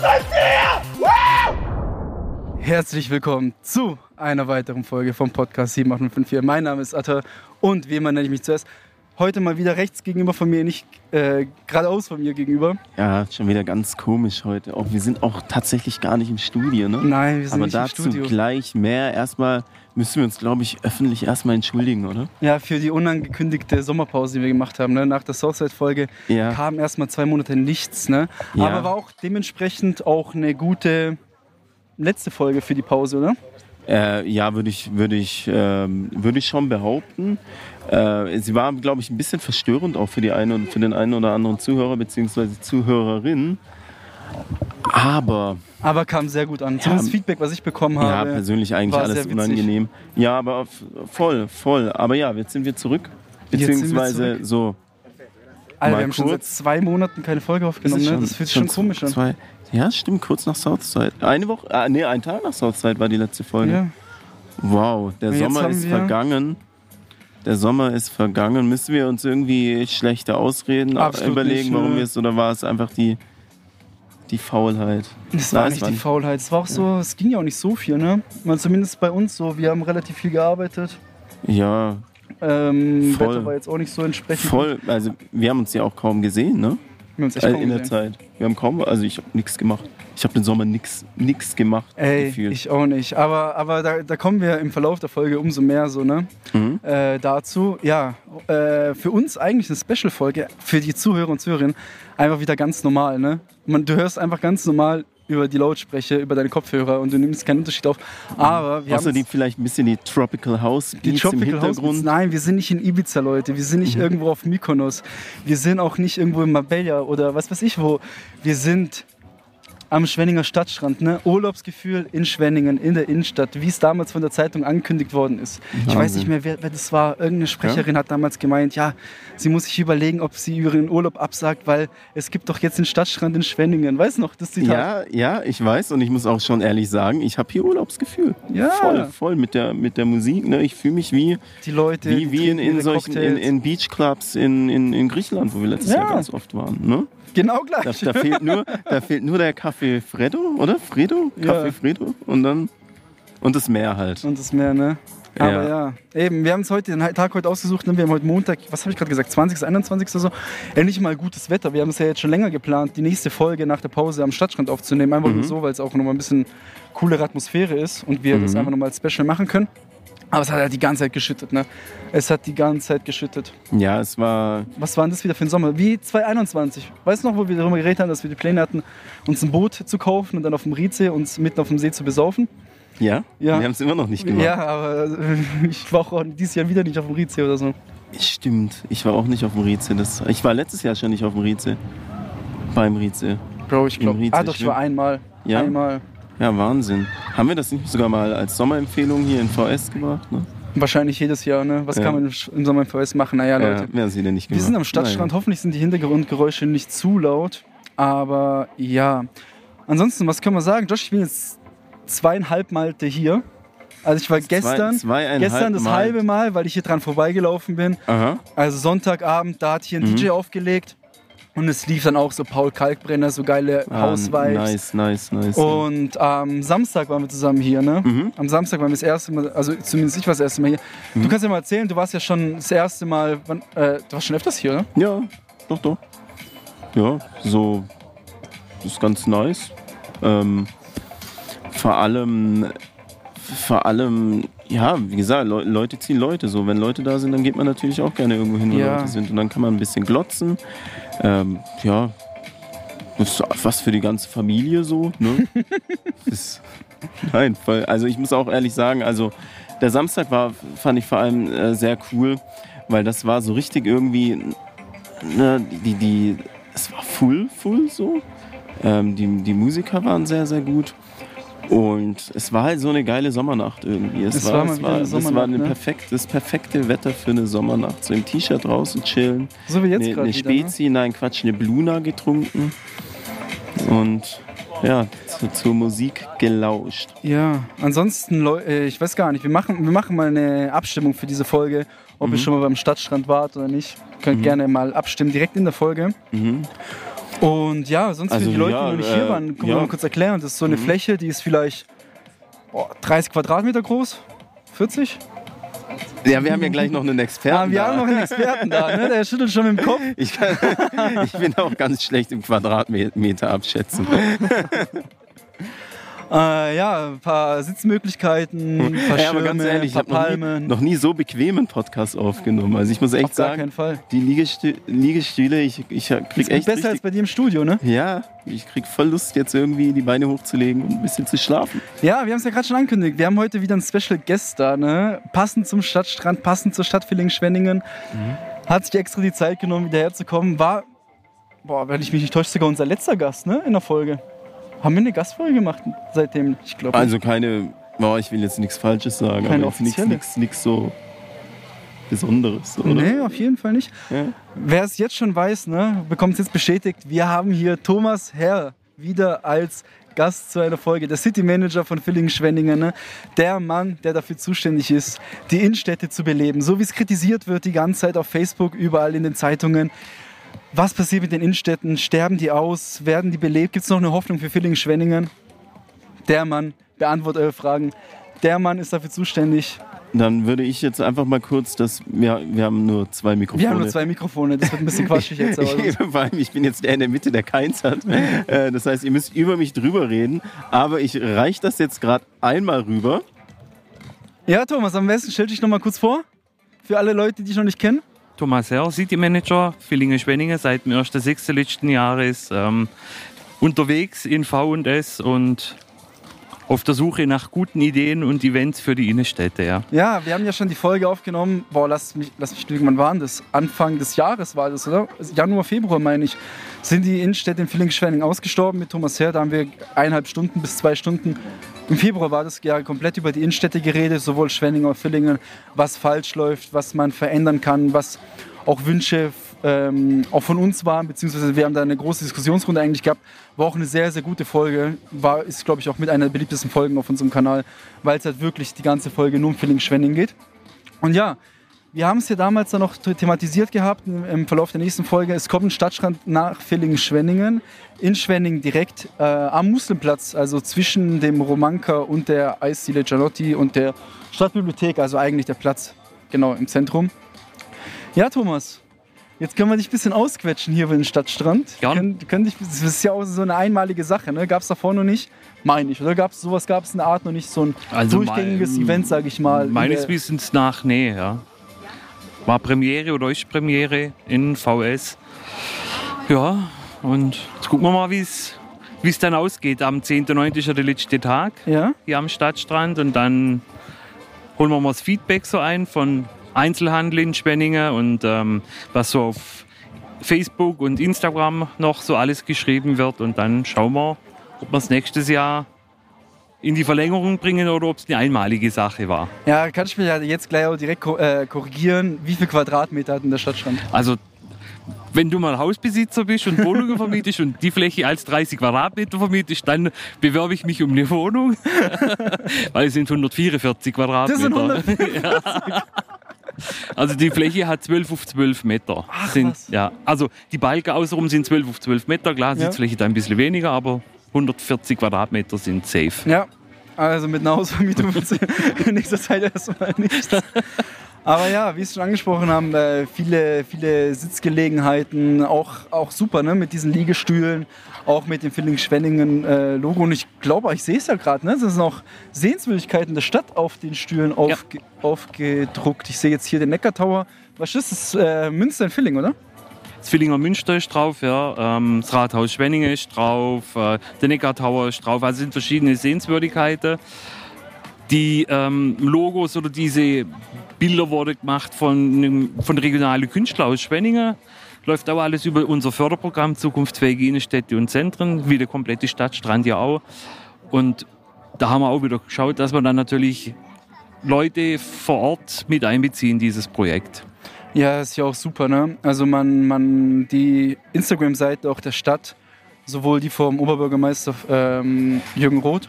seid ihr? Herzlich willkommen zu einer weiteren Folge vom Podcast 78554. Mein Name ist Atta und wie immer nenne ich mich zuerst. Heute mal wieder rechts gegenüber von mir, nicht äh, geradeaus von mir gegenüber. Ja, schon wieder ganz komisch heute. Auch, wir sind auch tatsächlich gar nicht im Studio, ne? Nein, wir sind Aber nicht dazu im Studio. gleich mehr. Erstmal müssen wir uns, glaube ich, öffentlich erstmal entschuldigen, oder? Ja, für die unangekündigte Sommerpause, die wir gemacht haben. Ne? Nach der Southside-Folge Ja. kam erstmal zwei Monate nichts. Ne? Ja. Aber war auch dementsprechend auch eine gute letzte Folge für die Pause, oder? Äh, ja, würde ich, würde ich, ähm, würde ich schon behaupten. Äh, sie war, glaube ich, ein bisschen verstörend auch für, die eine für den einen oder anderen Zuhörer bzw. Zuhörerin. Aber Aber kam sehr gut an. Zumindest Feedback, was ich bekommen ja, habe. persönlich eigentlich alles unangenehm. Ja, aber voll, voll. Aber ja, jetzt sind wir zurück. Sind wir Beziehungsweise zurück. so. Alter, wir haben schon seit zwei Monaten keine Folge aufgenommen. Ist es ne? Das fühlt sich schon komisch an. Zwei, ja, stimmt, kurz nach Southside. Eine Woche, ah, nee, ein Tag nach Southside war die letzte Folge. Ja. Wow, der Und Sommer ist vergangen. Der Sommer ist vergangen. Müssen wir uns irgendwie schlechte Ausreden Absolut überlegen, nicht, warum nö. wir es oder war es einfach die, die Faulheit? Es war Nein, nicht die Faulheit. Es war auch so, es ging ja auch nicht so viel, ne? Mal zumindest bei uns so. Wir haben relativ viel gearbeitet. Ja, Ähm, Voll. Wetter war jetzt auch nicht so entsprechend. voll. Also wir haben uns ja auch kaum gesehen, ne? Wir haben uns echt Äh, kaum in der gesehen. Zeit. Wir haben kaum, also ich habe nichts gemacht. Ich habe den Sommer nichts nix gemacht. Ey, gefühlt. ich auch nicht. Aber, aber da, da kommen wir im Verlauf der Folge umso mehr so, ne? Mhm. Äh, dazu, ja, äh, für uns eigentlich eine Special-Folge, für die Zuhörer und Zuhörerinnen einfach wieder ganz normal, ne? Man, du hörst einfach ganz normal über die Lautsprecher, über deine Kopfhörer und du nimmst keinen Unterschied auf. Aber wir Außer haben die vielleicht ein bisschen die Tropical House Die Beats im Tropical House Beats, Hintergrund. nein, wir sind nicht in Ibiza, Leute. Wir sind nicht Mhm. irgendwo auf Mykonos. Wir sind auch nicht irgendwo in Marbella oder was weiß ich wo. Wir sind am Schwenninger Stadtstrand, ne? Urlaubsgefühl in Schwenningen, in der Innenstadt, wie es damals von der Zeitung angekündigt worden ist. Ich weiß nicht mehr, wer, wer das war. Irgendeine Sprecherin hat damals gemeint, ja, sie muss sich überlegen, ob sie ihren Urlaub absagt, weil es gibt doch jetzt den Stadtstrand in Schwenningen. Weißt du noch, das Zitat? Ja, ja, ich weiß und ich muss auch schon ehrlich sagen, ich habe hier Urlaubsgefühl. Ja. Voll, voll mit der, mit der Musik. Ne? Ich fühle mich wie, Die Leute, wie, wie in, in solchen in, in Beachclubs in, in, in Griechenland, wo wir letztes Ja. Jahr ganz oft waren. Ne? Genau Da, gleich. da, fehlt nur, da fehlt nur der Kaffee Fredo, oder? Fredo? Ja. Kaffee Fredo und dann und das Meer halt. Und das mehr, ne? Aber ja. eben, wir haben uns heute den Tag heute ausgesucht, ne? wir haben heute Montag, was habe ich gerade gesagt, 20., 21. oder so, endlich mal gutes Wetter. Wir haben es ja jetzt schon länger geplant, die nächste Folge nach der Pause am Stadtstrand aufzunehmen, einfach nur so, weil es auch nochmal ein bisschen coolere Atmosphäre ist und wir das einfach nochmal als Special machen können. Aber es hat halt die ganze Zeit geschüttet, ne? Es hat die ganze Zeit geschüttet. Ja, es war Was war denn das wieder für ein Sommer? Wie 2021. Weißt du noch, wo wir darüber geredet haben, dass wir die Pläne hatten, uns ein Boot zu kaufen und dann auf dem Rietsee uns mitten auf dem See zu besaufen? ja, Ja. wir haben es immer noch nicht gemacht. Ja, aber ich war auch dieses Jahr wieder nicht auf dem Rietsee oder so. Stimmt, ich war auch nicht auf dem Rieze. Das, ich war letztes Jahr schon nicht auf dem Rieze. Beim Rieze. Bro, ich glaube. Rietsee Ah, doch, ich war einmal. Ja? Einmal. Ja, Wahnsinn. Haben wir das nicht sogar mal als Sommerempfehlung hier in VS gemacht? Ne? Wahrscheinlich jedes Jahr, ne? Was Ja. kann man im Sommer im VS machen? Naja, Leute. Ja, gemacht? wir sind am Stadtstrand. Hoffentlich sind die Hintergrundgeräusche nicht zu laut. Aber ja. Ansonsten, was können wir sagen? Josh, ich bin jetzt zweieinhalb Malte hier. Also ich war gestern, zweieinhalb gestern das Mal. halbe Mal, weil ich hier dran vorbeigelaufen bin. Aha. Also Sonntagabend, da hat hier ein Mhm. DJ aufgelegt. Und es lief dann auch so Paul Kalkbrenner, so geile Ah, House-Vibes. Nice, nice, nice. Und am Samstag waren wir zusammen hier, ne? Mhm. Am Samstag waren wir das erste Mal, also zumindest ich war das erste Mal hier. Mhm. Du kannst ja mal erzählen, du warst ja schon das erste Mal, wann, äh, du warst schon öfters hier, ne? Ja, doch, doch. Ja, so ist ganz nice. Ähm, vor allem, vor allem, ja, wie gesagt, Le Leute ziehen Leute. So, wenn Leute da sind, dann geht man natürlich auch gerne irgendwo hin, wo Ja. Leute sind. Und dann kann man ein bisschen glotzen. Ähm, ja, das ist was für die ganze Familie so. Ne? ist, nein, voll, also ich muss auch ehrlich sagen, also der Samstag war, fand ich vor allem äh, sehr cool, weil das war so richtig irgendwie, ne, die, die, es war full, full so. Ähm, die, die Musiker waren sehr, sehr gut. Und es war halt so eine geile Sommernacht irgendwie. Es, Es war, war mal es war, eine das war eine ne? perfekt, das perfekte Wetter für eine Sommernacht. So im T-Shirt draußen chillen. So wie jetzt Eine, gerade eine ne? Spezi, nein Quatsch, eine Bluna getrunken. Und ja, zu, zur Musik gelauscht. Ja, ansonsten, äh, ich weiß gar nicht, wir machen, wir machen mal eine Abstimmung für diese Folge, ob Mhm. ihr schon mal beim Stadtstrand wart oder nicht. Könnt gerne mal abstimmen, direkt in der Folge. Mhm. Und ja, sonst Also, für die Leute, ja, die noch nicht äh, hier waren, können wir ja. mal kurz erklären. Das ist so eine Mhm. Fläche, die ist vielleicht oh, 30 Quadratmeter groß. 40? Ja, wir haben ja gleich noch einen Experten. Ah, wir da. haben noch einen Experten da, ne? der schüttelt schon mit dem Kopf. Ich, kann, ich bin auch ganz schlecht im Quadratmeter abschätzen. Äh, ja, ein paar Sitzmöglichkeiten, ein paar Ja, Schirme, ganz ehrlich, ich paar habe noch, noch nie so bequemen Podcast aufgenommen. Also ich muss echt Auf sagen, die Liegestü Liegestühle, ich, ich krieg Ist echt besser als richtig, bei dir im Studio, ne? ja, ich krieg voll Lust jetzt irgendwie die Beine hochzulegen und ein bisschen zu schlafen. Ja, wir haben es ja gerade schon angekündigt. Wir haben heute wieder einen Special Guest da, ne? Passend zum Stadtstrand, passend zur Stadt Villingen-Schwenningen. Mhm. Hat sich extra die Zeit genommen, wieder herzukommen. War, boah, wenn ich mich nicht täusche, sogar unser letzter Gast, ne? In der Folge. Haben wir eine Gastfolge gemacht seitdem? Ich glaube. Also keine, oh, ich will jetzt nichts Falsches sagen, Keine aber nichts, nichts so Besonderes, oder? Nee, auf jeden Fall nicht. Ja. Wer es jetzt schon weiß, ne, bekommt es jetzt bestätigt. Wir haben hier Thomas Herr wieder als Gast zu einer Folge. Der City Manager von Villingen-Schwenningen. Ne? Der Mann, der dafür zuständig ist, die Innenstädte zu beleben. So wie es kritisiert wird die ganze Zeit auf Facebook, überall in den Zeitungen. Was passiert mit den Innenstädten? Sterben die aus? Werden die belebt? Gibt es noch eine Hoffnung für Villingen-Schwenningen? Der Mann beantwortet eure Fragen. Der Mann ist dafür zuständig. Dann würde ich jetzt einfach mal kurz, das, wir, wir haben nur zwei Mikrofone. Wir haben nur zwei Mikrofone. Das wird ein bisschen quatschig jetzt. Aber Ich, vor allem, ich bin jetzt der in der Mitte, der keins hat. Äh, Das heißt, ihr müsst über mich drüber reden. Aber ich reiche das jetzt gerade einmal rüber. Ja, Thomas, am besten stell dich noch mal kurz vor. Für alle Leute, die dich noch nicht kennen. Thomas Herr, City Manager, Villingen-Schwenningen, seit dem 1.6. letzten Jahres ähm, unterwegs in V&S und auf der Suche nach guten Ideen und Events für die Innenstädte. Ja. Ja, wir haben ja schon die Folge aufgenommen. Boah, lass mich, lass mich lügen, wann war das? Anfang des Jahres war das, oder? Januar, Februar, meine ich. Sind die Innenstädte in Villingen-Schwenningen ausgestorben mit Thomas Herr. Da haben wir eineinhalb Stunden bis zwei Stunden. Im Februar war das ja komplett über die Innenstädte geredet, sowohl Schwenningen als auch Villingen, was falsch läuft, was man verändern kann, was auch Wünsche ähm, auch von uns waren, beziehungsweise wir haben da eine große Diskussionsrunde eigentlich gehabt. War auch eine sehr, sehr gute Folge. War, ist, glaube ich, auch mit einer der beliebtesten Folgen auf unserem Kanal, weil es halt wirklich die ganze Folge nur um Villingen-Schwenningen geht. Und ja, wir haben es ja damals dann noch thematisiert gehabt im- im Verlauf der nächsten Folge. Es kommt ein Stadtstrand nach Villingen-Schwenningen, in Schwenningen direkt äh, am Muslimplatz, also zwischen dem Romanka und der Eisdiele Gianotti und der Stadtbibliothek, also eigentlich der Platz genau im Zentrum. Ja, Thomas, jetzt können wir dich ein bisschen ausquetschen hier über den Stadtstrand. Gern. Können, können dich, das ist ja auch so eine einmalige Sache, ne? Gab es davor noch nicht? Meine ich, oder gab es sowas, gab es in der Art noch nicht, so ein Also durchgängiges mein- Event, sage ich mal. in Meines Wissens nach, nee. Ja. War Premiere oder ist Premiere in VS. Ja, und jetzt gucken wir mal, wie es wie es dann ausgeht. Am 10.9. ist ja der letzte Tag. Ja? hier am Stadtstrand und dann holen wir mal das Feedback so ein von Einzelhandel in Schwenningen und ähm, was so auf Facebook und Instagram noch so alles geschrieben wird und dann schauen wir, ob wir es nächstes Jahr in die Verlängerung bringen oder ob es eine einmalige Sache war. Ja, kann ich mich ja jetzt gleich auch direkt äh, korrigieren. Wie viel Quadratmeter hat denn der Stadtstrand? Also wenn du mal Hausbesitzer bist und Wohnungen vermietest und die Fläche als 30 Quadratmeter vermietest, dann bewerbe ich mich um eine Wohnung, weil es sind 144 Quadratmeter. Das sind Ja. Also die Fläche hat 12 auf 12 Meter. Ach, sind, was. ja, also die Balken außenrum sind 12 auf 12 Meter. Klar, Ja. Sitzfläche da ein bisschen weniger, aber 140 Quadratmeter sind safe. Ja, also mit einer Hausvermietung wird in nächster Zeit erstmal nichts. Aber ja, wie Sie schon angesprochen haben, äh, viele, viele Sitzgelegenheiten, auch, auch super ne? mit diesen Liegestühlen, auch mit dem Villingen-Schwenningen-Logo. Und ich glaube, ich sehe es ja gerade, ne? das sind auch Sehenswürdigkeiten der Stadt auf den Stühlen aufge aufgedruckt. Ich sehe jetzt hier den Neckartower. Was ist das? Äh, Münster in Villing, oder? Das Villinger Münster ist drauf, ja. ähm, das Rathaus Schwenningen ist drauf, äh, der Neckartower ist drauf. Also es sind verschiedene Sehenswürdigkeiten. Die ähm, Logos oder diese Bilder wurden gemacht von, von regionalen Künstlern aus Schwenningen. Läuft auch alles über unser Förderprogramm Zukunftsfähige Innenstädte und Zentren, wie der komplette Stadtstrand ja auch. Und da haben wir auch wieder geschaut, dass wir dann natürlich Leute vor Ort mit einbeziehen, in dieses Projekt. Ja, ist ja auch super, ne? Also man, man die Instagram-Seite auch der Stadt, sowohl die vom Oberbürgermeister ähm, Jürgen Roth,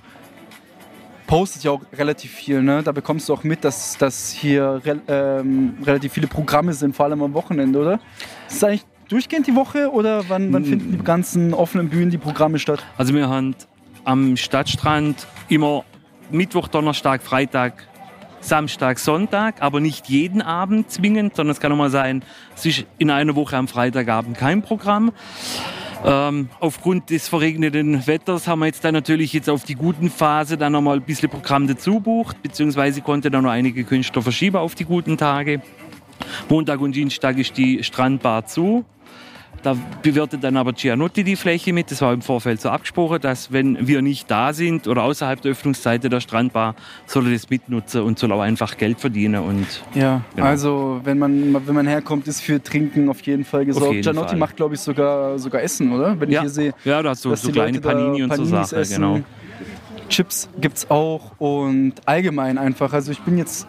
postet ja auch relativ viel, ne? Da bekommst du auch mit, dass, dass hier rel ähm, relativ viele Programme sind, vor allem am Wochenende, oder? Das ist eigentlich durchgehend die Woche oder wann, wann Mm. finden die ganzen offenen Bühnen die Programme statt? Also wir haben am Stadtstrand immer Mittwoch, Donnerstag, Freitag, Samstag, Sonntag, aber nicht jeden Abend zwingend, sondern es kann auch mal sein, es ist in einer Woche am Freitagabend kein Programm. Ähm, aufgrund des verregneten Wetters haben wir jetzt dann natürlich jetzt auf die guten Phase dann nochmal ein bisschen Programm dazu bucht, beziehungsweise konnte dann noch einige Künstler verschieben auf die guten Tage. Montag und Dienstag ist die Strandbar zu. Da bewirtet dann aber Gianotti die Fläche mit. Das war im Vorfeld so abgesprochen, dass wenn wir nicht da sind oder außerhalb der Öffnungszeiten der Strandbar, soll er das mitnutzen und soll auch einfach Geld verdienen. Und Ja, Genau. also wenn man, wenn man herkommt, ist für Trinken auf jeden Fall gesorgt. jeden Gianotti Fall. macht, glaube ich, sogar, sogar Essen, oder? Wenn ich ja, hier sehe. ja, da hast du so kleine Leute Panini und so Sachen. Genau. Chips gibt's auch und allgemein einfach. Also ich bin jetzt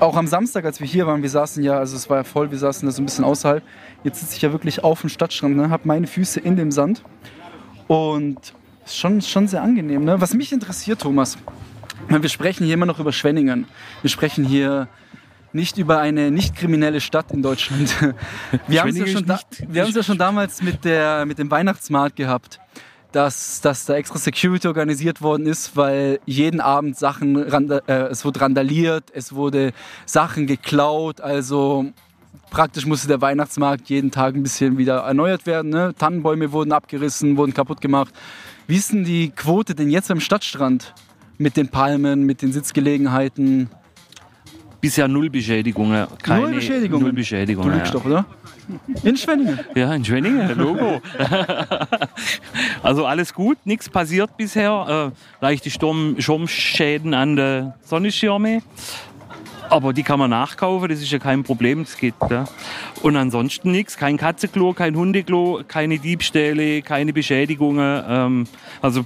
auch am Samstag, als wir hier waren, wir saßen ja, also es war ja voll, wir saßen da so ein bisschen außerhalb. Jetzt sitze ich ja wirklich auf dem Stadtstrand, ne, habe meine Füße in dem Sand und ist schon, schon sehr angenehm. Ne? Was mich interessiert, Thomas, wir sprechen hier immer noch über Schwenningen. Wir sprechen hier nicht über eine nicht kriminelle Stadt in Deutschland. Wir haben es ja, schon da, wir ja schon damals mit, der, mit dem Weihnachtsmarkt gehabt, dass, dass da extra Security organisiert worden ist, weil jeden Abend Sachen, randa- äh, es wurde randaliert, es wurde Sachen geklaut, also praktisch musste der Weihnachtsmarkt jeden Tag ein bisschen wieder erneuert werden. Ne? Tannenbäume wurden abgerissen, wurden kaputt gemacht. Wie ist denn die Quote denn jetzt am Stadtstrand mit den Palmen, mit den Sitzgelegenheiten? Bisher null Beschädigungen. Keine, Null Beschädigungen? Null Du Beschädigungen. lügst ja. doch, oder? In Schwenningen. Ja, in Schwenningen, Logo. also alles gut, nichts passiert bisher. Äh, leichte Sturm Schirmschäden an den Sonnenschirme. Aber die kann man nachkaufen, das ist ja kein Problem, das geht. Ja. Und ansonsten nichts, kein Katzenklo, kein Hundeklo, keine Diebstähle, keine Beschädigungen. Ähm, also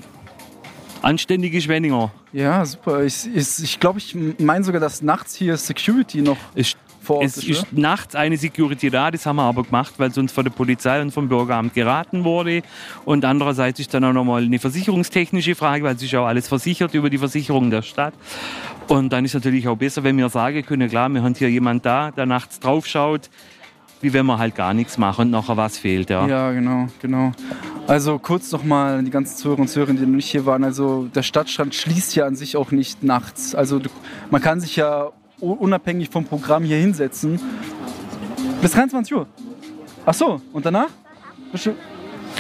anständige Schwenninger. Ja, super. Ich, ich, ich glaube, ich meine sogar, dass nachts hier Security noch Es, vor es ist. ist nachts eine Security da, das haben wir aber gemacht, weil es uns von der Polizei und vom Bürgeramt geraten wurde. Und andererseits ist dann auch nochmal eine versicherungstechnische Frage, weil es ist ja auch alles versichert über die Versicherung der Stadt. Und dann ist natürlich auch besser, wenn wir sagen können, klar, wir haben hier jemand da, der nachts drauf schaut, wie wenn wir halt gar nichts machen und nachher was fehlt. Ja. Ja, genau, genau. Also kurz nochmal an die ganzen Zuhörer und Zuhörerinnen, die noch nicht hier waren. Also der Stadtstrand schließt ja an sich auch nicht nachts. Also man kann sich ja unabhängig vom Programm hier hinsetzen. Bis 23 Uhr. Ach so, und danach?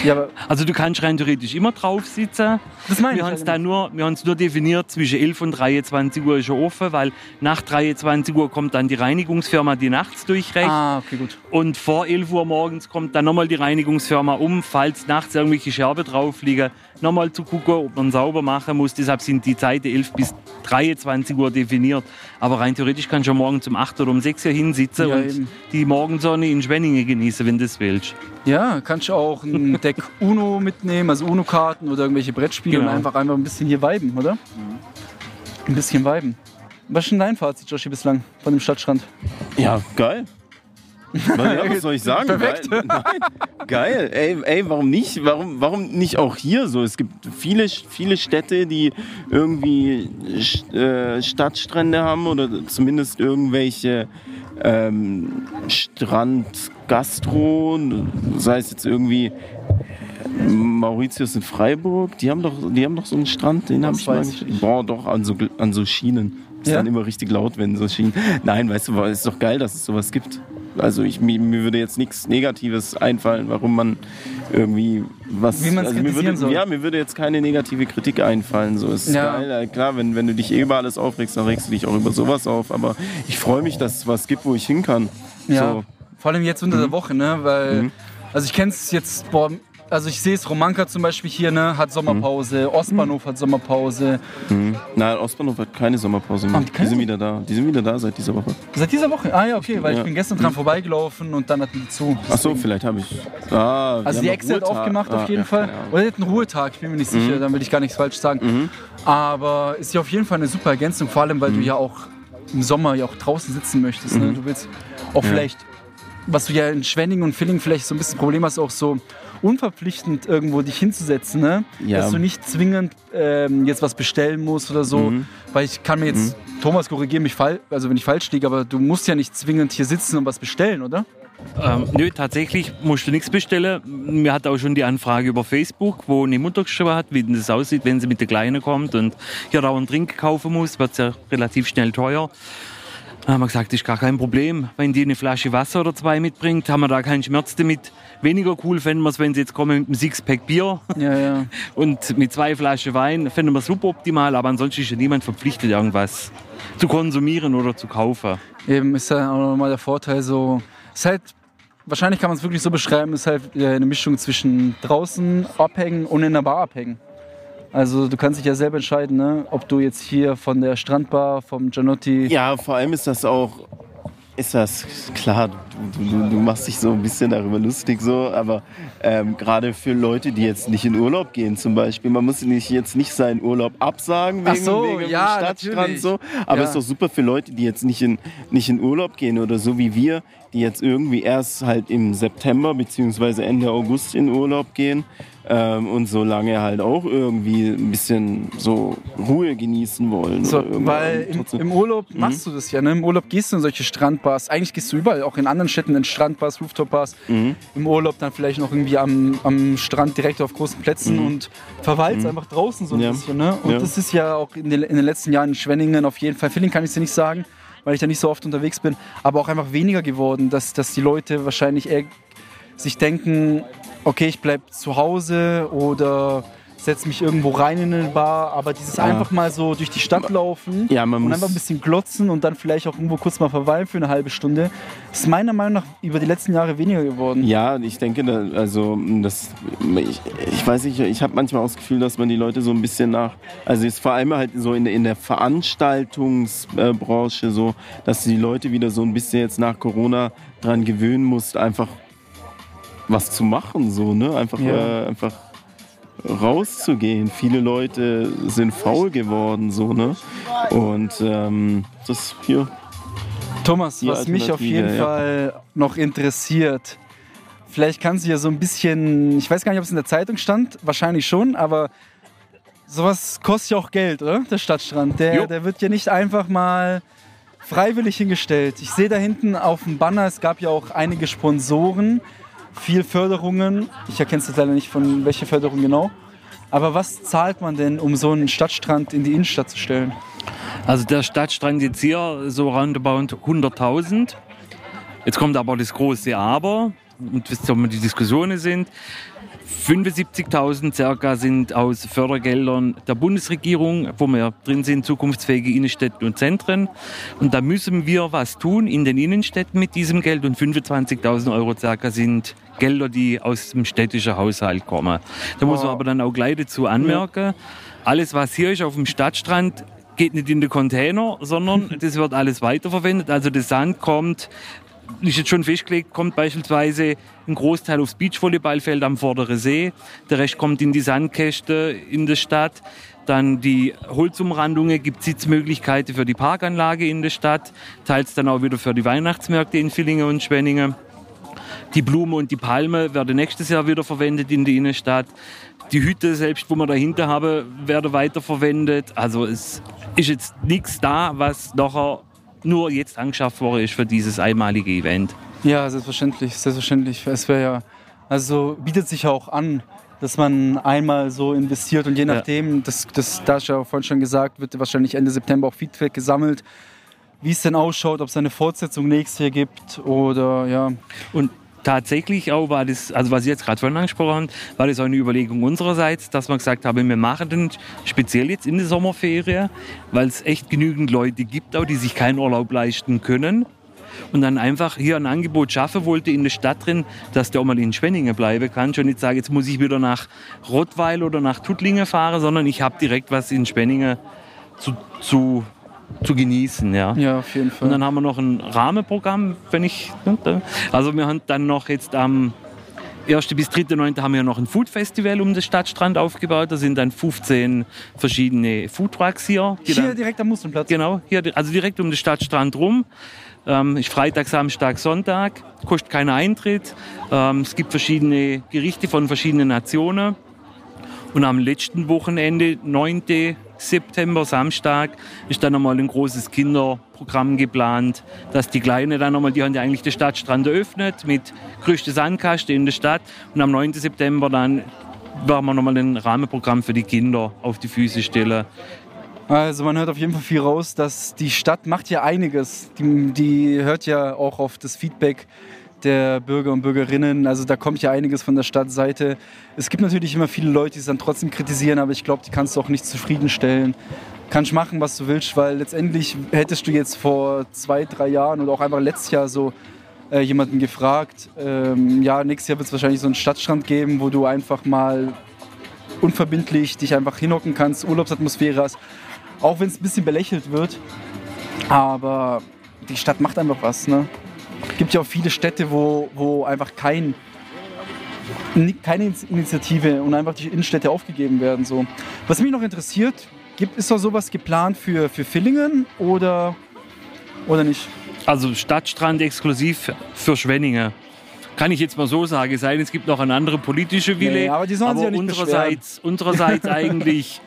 Ja, Also du kannst rein theoretisch immer drauf sitzen. das meine Wir ich. haben es ja da nur, wir haben's nur definiert, zwischen 11 und 23 Uhr ist er offen, weil nach 23 Uhr kommt dann die Reinigungsfirma, die nachts durchrecht. Ah, okay, gut. Und vor 11 Uhr morgens kommt dann nochmal die Reinigungsfirma um, falls nachts irgendwelche Scherben drauf liegen, nochmal zu gucken, ob man sauber machen muss. Deshalb sind die Zeiten 11 bis 23 Uhr definiert. Aber rein theoretisch kannst du ja morgens um 8 oder um 6 Uhr hinsitzen Ja, und eben. die Morgensonne in Schwenningen genießen, wenn du das willst. Ja, kannst du auch ein Deck Uno mitnehmen, also Uno-Karten oder irgendwelche Brettspiele Genau. und einfach, einfach ein bisschen hier viben, oder? Ein bisschen viben. Was ist denn dein Fazit, Joshi, bislang von dem Stadtstrand? Ja, geil. Was, ja, was soll ich sagen? Perfekt. Geil. Nein, geil. Ey, ey, warum nicht? Warum, warum nicht auch hier so? Es gibt viele, viele Städte, die irgendwie äh, Stadtstrände haben oder zumindest irgendwelche ähm, Strand-Gastro, sei es jetzt irgendwie Mauritius in Freiburg, die haben doch, die haben doch so einen Strand, den habe ich mal nicht. Boah, doch, an so, an so Schienen. Ist Ja? dann immer richtig laut, wenn so Schienen. Nein, weißt du, es ist doch geil, dass es sowas gibt. Also ich, mir, mir würde jetzt nichts Negatives einfallen, warum man irgendwie was. Wie man's also mir kritisieren würde, soll. Ja, mir würde jetzt keine negative Kritik einfallen. So ist Ja. geil. Klar, wenn, wenn du dich eh über alles aufregst, dann regst du dich auch über sowas auf. Aber ich freue mich, dass es was gibt, wo ich hin kann. Ja, So. vor allem jetzt unter der Woche, ne? Weil, Mhm. also ich kenne es jetzt, boah, also ich sehe es, Romanka zum Beispiel hier, ne, hat Sommerpause, Ostbahnhof hat Sommerpause. Mhm. Nein, Ostbahnhof hat keine Sommerpause mehr. Haben die Die, sind wieder da. Die sind wieder da seit dieser Woche. Seit dieser Woche? Ah ja, okay, weil Ja. ich bin gestern dran vorbeigelaufen und dann hatten die zu. Ach so, vielleicht habe ich. Ah, Also die Exe hat aufgemacht auf jeden Fall. Ja, Oder die hat einen Ruhetag, ich bin mir nicht sicher, dann will ich gar nichts falsch sagen. Mhm. Aber ist ja auf jeden Fall eine super Ergänzung, vor allem weil du ja auch im Sommer ja auch draußen sitzen möchtest. Mhm. Ne? Du willst auch vielleicht, was du ja in Schwenning und Filling vielleicht so ein bisschen Problem hast, auch so unverpflichtend irgendwo dich hinzusetzen, ne? Ja. dass du nicht zwingend ähm, jetzt was bestellen musst oder so, Mhm. weil ich kann mir jetzt, Thomas korrigiere mich, fall, also wenn ich falsch liege, aber du musst ja nicht zwingend hier sitzen und was bestellen, oder? Ähm, nö, tatsächlich musst du nichts bestellen. Mir hat auch schon die Anfrage über Facebook, wo eine Mutter geschrieben hat, wie denn das aussieht, wenn sie mit der Kleinen kommt und hier da einen Trink kaufen muss, wird ja relativ schnell teuer. Dann haben wir gesagt, das ist gar kein Problem. Wenn die eine Flasche Wasser oder zwei mitbringt, haben wir da keinen Schmerz damit. Weniger cool fänden wir es, wenn sie jetzt kommen mit einem Sixpack Bier Ja, ja. und mit zwei Flaschen Wein. Fänden wir super optimal, aber ansonsten ist ja niemand verpflichtet, irgendwas zu konsumieren oder zu kaufen. Eben ist ja auch nochmal der Vorteil so. Ist halt, wahrscheinlich kann man es wirklich so beschreiben, ist halt äh, eine Mischung zwischen draußen abhängen und in der Bar abhängen. Also du kannst dich ja selber entscheiden, ne? ob du jetzt hier von der Strandbar, vom Gianotti. Ja, vor allem ist das auch, ist das klar, du, du, du machst dich so ein bisschen darüber lustig so, aber ähm, gerade für Leute, die jetzt nicht in Urlaub gehen zum Beispiel, man muss nicht, jetzt nicht seinen Urlaub absagen wegen, so, wegen dem ja, Stadtstrand natürlich. so, aber Ja. es ist doch super für Leute, die jetzt nicht in, nicht in Urlaub gehen oder so wie wir, die jetzt irgendwie erst halt im September beziehungsweise Ende August in Urlaub gehen ähm, und so lange halt auch irgendwie ein bisschen so Ruhe genießen wollen. So, weil im, im Urlaub machst du das ja. Ne? Im Urlaub gehst du in solche Strandbars. Eigentlich gehst du überall, auch in anderen Städten in Strandbars, Rooftop-Bars. Im Urlaub dann vielleicht noch irgendwie am, am Strand direkt auf großen Plätzen und verweilst einfach draußen so ein Ja. bisschen. Ne? Und Ja. das ist ja auch in den, in den letzten Jahren in Schwenningen auf jeden Fall. Feeling kann ich dir nicht sagen, weil ich da nicht so oft unterwegs bin, aber auch einfach weniger geworden, dass, dass die Leute wahrscheinlich eher sich denken, okay, ich bleib zu Hause oder setze mich irgendwo rein in eine Bar, aber dieses Ja. einfach mal so durch die Stadt laufen Ja, man und muss- einfach ein bisschen glotzen und dann vielleicht auch irgendwo kurz mal verweilen für eine halbe Stunde, ist meiner Meinung nach über die letzten Jahre weniger geworden. Ja, ich denke, also das, ich, ich weiß nicht, ich habe manchmal auch das Gefühl, dass man die Leute so ein bisschen nach, also jetzt vor allem halt so in, der- in der Veranstaltungsbranche so, dass die Leute wieder so ein bisschen jetzt nach Corona dran gewöhnen muss, einfach was zu machen, so, ne? Einfach, Ja. äh, einfach rauszugehen. Viele Leute sind faul geworden, so, ne? Und ähm, das hier. Thomas, was mich auf jeden ja. Fall noch interessiert, vielleicht kannst du ja so ein bisschen, ich weiß gar nicht, ob es in der Zeitung stand, wahrscheinlich schon, aber sowas kostet ja auch Geld, oder? Der Stadtstrand. Der, Jo. der wird ja nicht einfach mal freiwillig hingestellt. Ich sehe da hinten auf dem Banner, es gab ja auch einige Sponsoren, viel Förderungen. Ich erkenne es leider nicht von welcher Förderung genau. Aber was zahlt man denn, um so einen Stadtstrand in die Innenstadt zu stellen? Also der Stadtstrand jetzt hier so roundabout 100.000. Jetzt kommt aber das große Aber und wisst ihr, wo die Diskussionen sind. 75.000 circa sind aus Fördergeldern der Bundesregierung, wo wir drin sind, zukunftsfähige Innenstädte und Zentren. Und da müssen wir was tun in den Innenstädten mit diesem Geld. Und 25.000 Euro circa sind Gelder, die aus dem städtischen Haushalt kommen. Da muss man aber dann auch gleich dazu anmerken, alles was hier ist auf dem Stadtstrand, geht nicht in den Container, sondern das wird alles weiterverwendet. Also der Sand kommt ist jetzt schon festgelegt, kommt beispielsweise ein Großteil aufs Beachvolleyballfeld am Vorderen See, der Rest kommt in die Sandkäste in der Stadt. Dann die Holzumrandungen gibt Sitzmöglichkeiten für die Parkanlage in der Stadt, teils dann auch wieder für die Weihnachtsmärkte in Villingen und Schwenningen. Die Blume und die Palme werden nächstes Jahr wieder verwendet in der Innenstadt. Die Hütte selbst, wo wir dahinter haben, werden weiterverwendet. Also es ist jetzt nichts da, was nachher nur jetzt angeschafft worden ist für dieses einmalige Event. Ja, selbstverständlich, selbstverständlich. Es wäre ja, also bietet sich ja auch an, dass man einmal so investiert und je Ja. nachdem, das, das, da ist ja vorhin schon gesagt, wird wahrscheinlich Ende September auch Feedback gesammelt, wie es denn ausschaut, ob es eine Fortsetzung nächstes Jahr gibt oder ja. Und tatsächlich auch war das, also was Sie jetzt gerade vorhin angesprochen haben, war das auch eine Überlegung unsererseits, dass wir gesagt haben, wir machen den speziell jetzt in der Sommerferien, weil es echt genügend Leute gibt, auch die sich keinen Urlaub leisten können. Und dann einfach hier ein Angebot schaffen wollte in der Stadt drin, dass der auch mal in Schwenningen bleiben kann. Schon nicht sagen, jetzt muss ich wieder nach Rottweil oder nach Tuttlingen fahren, sondern ich habe direkt was in Schwenningen zu, zu, zu genießen. Ja. Ja, auf jeden Fall. Und dann haben wir noch ein Rahmenprogramm, wenn ich. Also wir haben dann noch jetzt am 1. bis 3.9. haben wir noch ein Food Festival um den Stadtstrand aufgebaut. Da sind dann 15 verschiedene Foodtrucks hier. die Hier dann, direkt am Musterplatz. genau, hier, also direkt um den Stadtstrand rum. Ähm, ist Freitag, Samstag, Sonntag. Kostet keinen Eintritt. Ähm, es gibt verschiedene Gerichte von verschiedenen Nationen. Und am letzten Wochenende, 9. September, Samstag, ist dann nochmal ein großes Kinderprogramm geplant, dass die Kleinen dann nochmal, die haben ja eigentlich den Stadtstrand eröffnet mit größten Sandkasten in der Stadt. Und am 9. September dann werden wir nochmal ein Rahmenprogramm für die Kinder auf die Füße stellen. Also man hört auf jeden Fall viel raus, dass die Stadt macht ja einiges. Die, die hört ja auch auf das Feedback der Bürger und Bürgerinnen. Also da kommt ja einiges von der Stadtseite. Es gibt natürlich immer viele Leute, die es dann trotzdem kritisieren, aber ich glaube, die kannst du auch nicht zufriedenstellen. Kannst machen, was du willst, weil letztendlich hättest du jetzt vor zwei, drei Jahren oder auch einfach letztes Jahr so äh, jemanden gefragt, ähm, ja, nächstes Jahr wird es wahrscheinlich so einen Stadtstrand geben, wo du einfach mal unverbindlich dich einfach hinhocken kannst, Urlaubsatmosphäre hast, auch wenn es ein bisschen belächelt wird. Aber die Stadt macht einfach was. Ne? Es gibt ja auch viele Städte, wo, wo einfach kein, keine Initiative und einfach die Innenstädte aufgegeben werden. So. Was mich noch interessiert, gibt, ist da sowas geplant für, für Villingen oder, oder nicht? Also Stadtstrand exklusiv für Schwenningen. Kann ich jetzt mal so sagen. Sein, es gibt noch eine andere politische Wille. Nee, aber die sollen aber sich ja nicht unsererseits, unsererseits eigentlich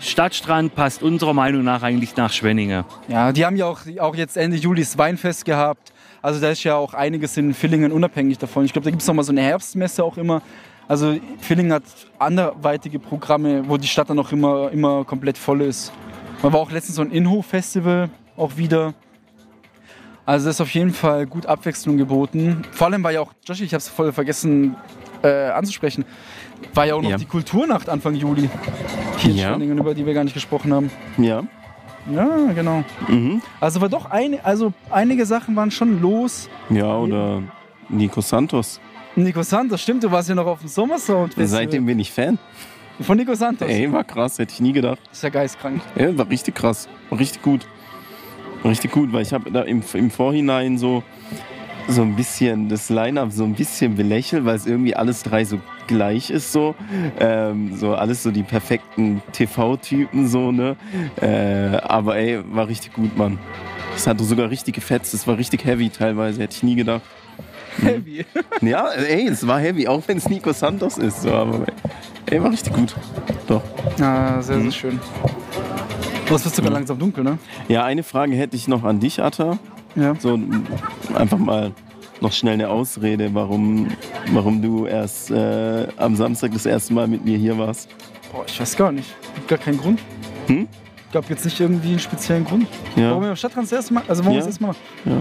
Stadtstrand passt unserer Meinung nach eigentlich nach Schwenningen. Ja, die haben ja auch, auch jetzt Ende Juli das Weinfest gehabt. Also da ist ja auch einiges in Villingen unabhängig davon. Ich glaube, da gibt es noch mal so eine Herbstmesse auch immer. Also Villingen hat anderweitige Programme, wo die Stadt dann auch immer, immer komplett voll ist. Man war auch letztens so ein Inhof-Festival auch wieder. Also das ist auf jeden Fall gut Abwechslung geboten. Vor allem war ja auch, Josh, ich habe es voll vergessen äh, anzusprechen, war ja auch noch ja. die Kulturnacht Anfang Juli hier ja. in Schwenningen, über die wir gar nicht gesprochen haben. Ja. Ja, genau. Mhm. Also war doch eine, also einige Sachen waren schon los. Ja, oder Nico Santos. Nico Santos, stimmt, du warst ja noch auf dem Sommersound. Seitdem bin ich Fan. Von Nico Santos? Ey, war krass, hätte ich nie gedacht. Ist ja geistkrank. Ja, war richtig krass. War richtig gut. War richtig gut, weil ich habe da im, im Vorhinein so so ein bisschen das Line-Up so ein bisschen belächelt, weil es irgendwie alles drei so gleich ist so. Ähm, so alles so die perfekten TV-Typen so, ne? Äh, aber ey, war richtig gut, Mann. Das hat sogar richtig gefetzt, das war richtig heavy teilweise, hätte ich nie gedacht. Mhm. Heavy? Ja, ey, es war heavy, auch wenn es Nico Santos ist. So, aber ey, war richtig gut. Doch. Ah, sehr, sehr mhm. schön. Oh, es wird sogar mhm. langsam dunkel, ne? Ja, eine Frage hätte ich noch an dich, Atta. Ja. So einfach mal noch schnell eine Ausrede, warum, warum du erst äh, am Samstag das erste Mal mit mir hier warst. Boah, ich weiß gar nicht. Gibt gar keinen Grund. Hm? Gab jetzt nicht irgendwie einen speziellen Grund. Ja. Warum wir am Stadtrand das erste Mal? Also warum ja. das erste Mal? Ja.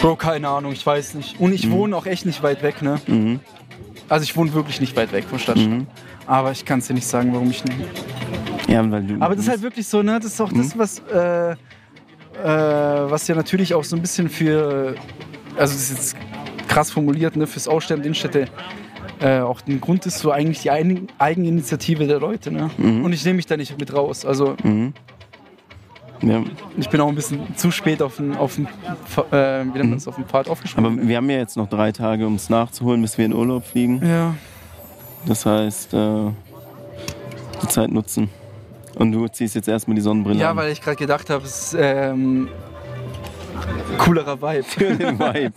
Bro, keine Ahnung, ich weiß nicht. Und ich mhm. wohne auch echt nicht weit weg, ne? Mhm. Also ich wohne wirklich nicht weit weg vom Stadtstrand. Mhm. Aber ich kann es dir nicht sagen, warum ich nicht. Ja, weil du Aber das ist halt wirklich so, ne? Das ist auch das, mhm. was, äh, äh, was ja natürlich auch so ein bisschen für, also das ist jetzt krass formuliert, ne? Fürs Aussterben der Innenstädte äh, auch ein Grund ist so eigentlich die Eigeninitiative der Leute, ne? Mhm. Und ich nehme mich da nicht mit raus. Also mhm. Ja. Ich bin auch ein bisschen zu spät auf den, auf den, äh, wie nennt auf den Pfad aufgesprungen. Aber wir haben ja jetzt noch drei Tage, um es nachzuholen, bis wir in Urlaub fliegen. Ja. Das heißt, äh, die Zeit nutzen. Und du ziehst jetzt erstmal die Sonnenbrille ja, an. Weil ich gerade gedacht habe, es ist ähm, coolerer Vibe. Für den Vibe.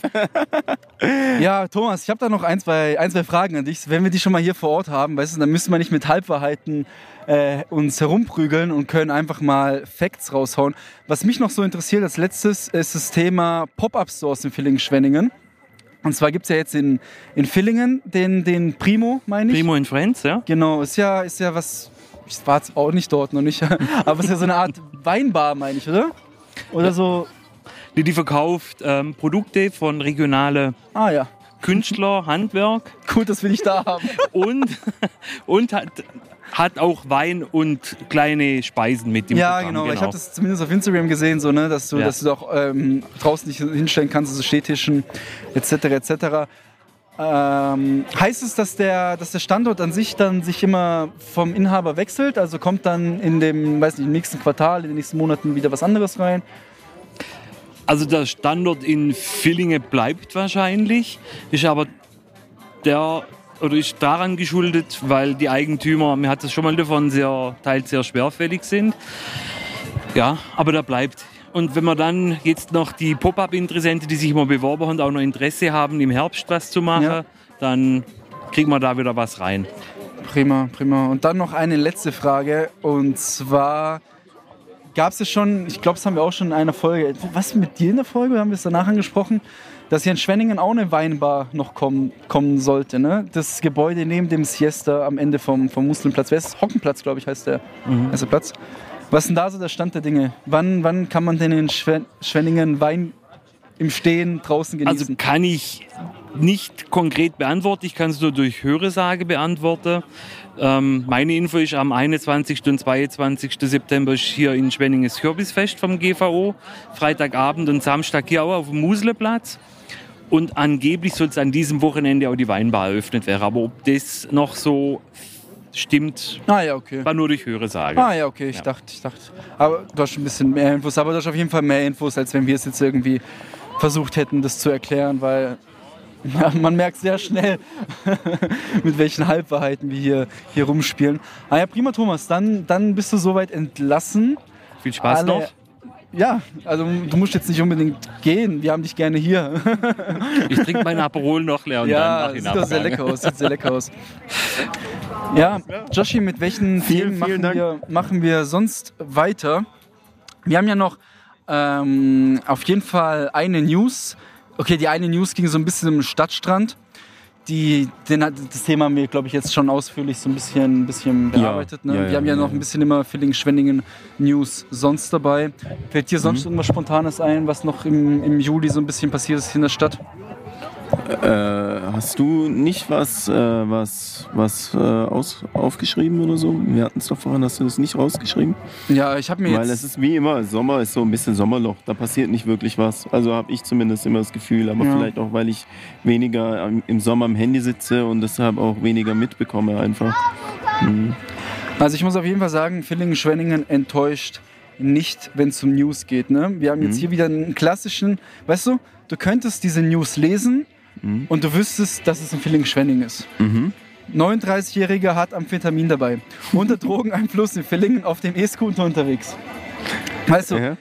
ja, Thomas, ich habe da noch ein zwei, ein, zwei Fragen an dich. Wenn wir die schon mal hier vor Ort haben, weißt du, dann müssen wir nicht mit Halbwahrheiten äh, uns herumprügeln und können einfach mal Facts raushauen. Was mich noch so interessiert als letztes ist das Thema Pop-Up-Stores in Villingen-Schwenningen. Und zwar gibt es ja jetzt in, in Villingen den, den Primo, meine ich. Primo in Friends, ja. Genau, ist ja, ist ja was, ich war jetzt auch nicht dort, noch nicht, aber es ist ja so eine Art Weinbar, meine ich, oder? Oder so. Die, die verkauft ähm, Produkte von regionale ah, ja. Künstler, Handwerk. Gut, das will ich da haben. Und, und hat hat auch Wein und kleine Speisen mit dem Ja, Programm, genau. genau. Ich habe das zumindest auf Instagram gesehen, so, ne, dass du, ja. dass du auch ähm, draußen dich hinstellen kannst, also Stehtischen etc. etc. Ähm, heißt es, dass der, dass der Standort an sich dann sich immer vom Inhaber wechselt? Also kommt dann in dem, weiß nicht, im nächsten Quartal, in den nächsten Monaten wieder was anderes rein? Also der Standort in Villingen bleibt wahrscheinlich, ist aber der oder ist daran geschuldet, weil die Eigentümer, mir hat das schon mal davon, sehr, teils sehr schwerfällig sind. Ja, aber der bleibt. Und wenn man dann jetzt noch die Pop-Up-Interessenten, die sich immer beworben haben, auch noch Interesse haben, im Herbst was zu machen, ja. dann kriegt man da wieder was rein. Prima, prima. Und dann noch eine letzte Frage. Und zwar gab es ja schon, ich glaube, das haben wir auch schon in einer Folge. Was mit dir in der Folge? Haben wir es danach angesprochen? Dass hier in Schwenningen auch eine Weinbar noch kommen, kommen sollte. Ne? Das Gebäude neben dem Siesta am Ende vom, vom Muslimplatz. Wer ist Hockenplatz, glaube ich, heißt der, Mhm. der Platz. Was ist denn da so der Stand der Dinge? Wann, wann kann man denn in Schwen Schwenningen Wein im Stehen draußen Also genießen? kann ich nicht konkret beantworten, ich kann es nur durch Höresage beantworten. Ähm, meine Info ist, am 21. und 22. September ist hier in Schwenningen das Kürbisfest vom GVO. Freitagabend und Samstag hier auch auf dem Musleplatz. Und angeblich soll es an diesem Wochenende auch die Weinbar eröffnet werden. Aber ob das noch so stimmt, ah ja, okay. war nur durch Höresage. Ah ja, okay, ich dachte, ich dachte. Aber du hast ein bisschen mehr Infos, aber du hast auf jeden Fall mehr Infos, als wenn wir es jetzt irgendwie versucht hätten, das zu erklären, weil ja, man merkt sehr schnell, mit welchen Halbwahrheiten wir hier, hier rumspielen. Ah ja, prima, Thomas, dann, dann bist du soweit entlassen. Viel Spaß Alle- noch. Ja, also du musst jetzt nicht unbedingt gehen, wir haben dich gerne hier. Ich trinke mein Aperol noch leer und ja, dann sieht mach doch ich sehr Abgang. lecker aus, sieht sehr lecker aus. Ja, Joshi, mit welchen Vielen, Themen machen, vielen wir, machen wir sonst weiter? Wir haben ja noch ähm, auf jeden Fall eine News. Okay, die eine News ging so ein bisschen um Stadtstrand. Die, den, hat- das Thema haben wir, glaube ich, jetzt schon ausführlich so ein bisschen, ein bisschen bearbeitet. Ne? ja, ja, wir haben ja noch ein bisschen immer Villingen-Schwenningen News sonst dabei. Fällt dir Mhm. sonst irgendwas Spontanes ein, was noch im, im Juli so ein bisschen passiert ist in der Stadt? Äh, hast du nicht was, äh, was, was äh, aus, aufgeschrieben oder so? Wir hatten es doch vorhin, hast du das nicht rausgeschrieben? Ja, ich habe mir Weil jetzt... es ist wie immer, Sommer ist so ein bisschen Sommerloch, da passiert nicht wirklich was. Also habe ich zumindest immer das Gefühl, aber Ja. vielleicht auch, weil ich weniger im Sommer am Handy sitze und deshalb auch weniger mitbekomme einfach. Mhm. Also ich muss auf jeden Fall sagen, Villingen-Schwenningen enttäuscht nicht, wenn es um News geht. Ne? Wir haben jetzt Mhm. hier wieder einen klassischen, weißt du, du könntest diese News lesen Mhm. und du wüsstest, dass es in Villingen-Schwenningen ist. Mhm. 39-Jähriger hat Amphetamin dabei. Unter Drogeneinfluss in Villingen auf dem E-Scooter unterwegs. Weißt du, Ja.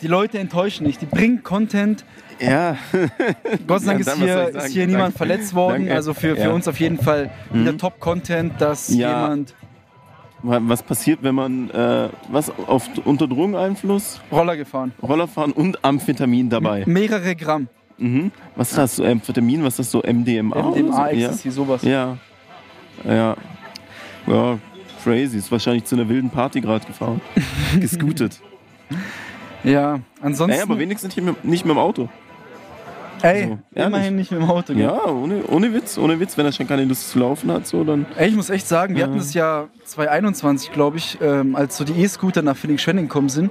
die Leute enttäuschen nicht. Die bringen Content. ja. Gott sei Dank Ja, ist hier, ist hier niemand Danke. verletzt worden. Danke. Also für, für Ja. uns auf jeden Fall wieder Mhm. Top-Content, dass jemand Was passiert, wenn man äh, was auf, unter Drogeneinfluss, Roller gefahren. Roller fahren und Amphetamin dabei? Mehrere Gramm. Mhm. Was ist das? Amphetamin? Was ist das so? MDMA? MDMA, so? ja. Ecstasy, sowas. Ja. Ja. Ja, crazy. Ist wahrscheinlich zu einer wilden Party gerade gefahren. Gescootet. Ja, ansonsten. Ey, aber wenigstens nicht mit, nicht mit dem Auto. Ey, so, immerhin nicht mit dem Auto. Ja, ohne, ohne Witz, ohne Witz. Wenn er schon keine Lust zu laufen hat, so dann. Ey, ich muss echt sagen, wir Ja. hatten das Jahr 2021, glaube ich, ähm, als so die E-Scooter nach Villingen-Schwenning gekommen sind.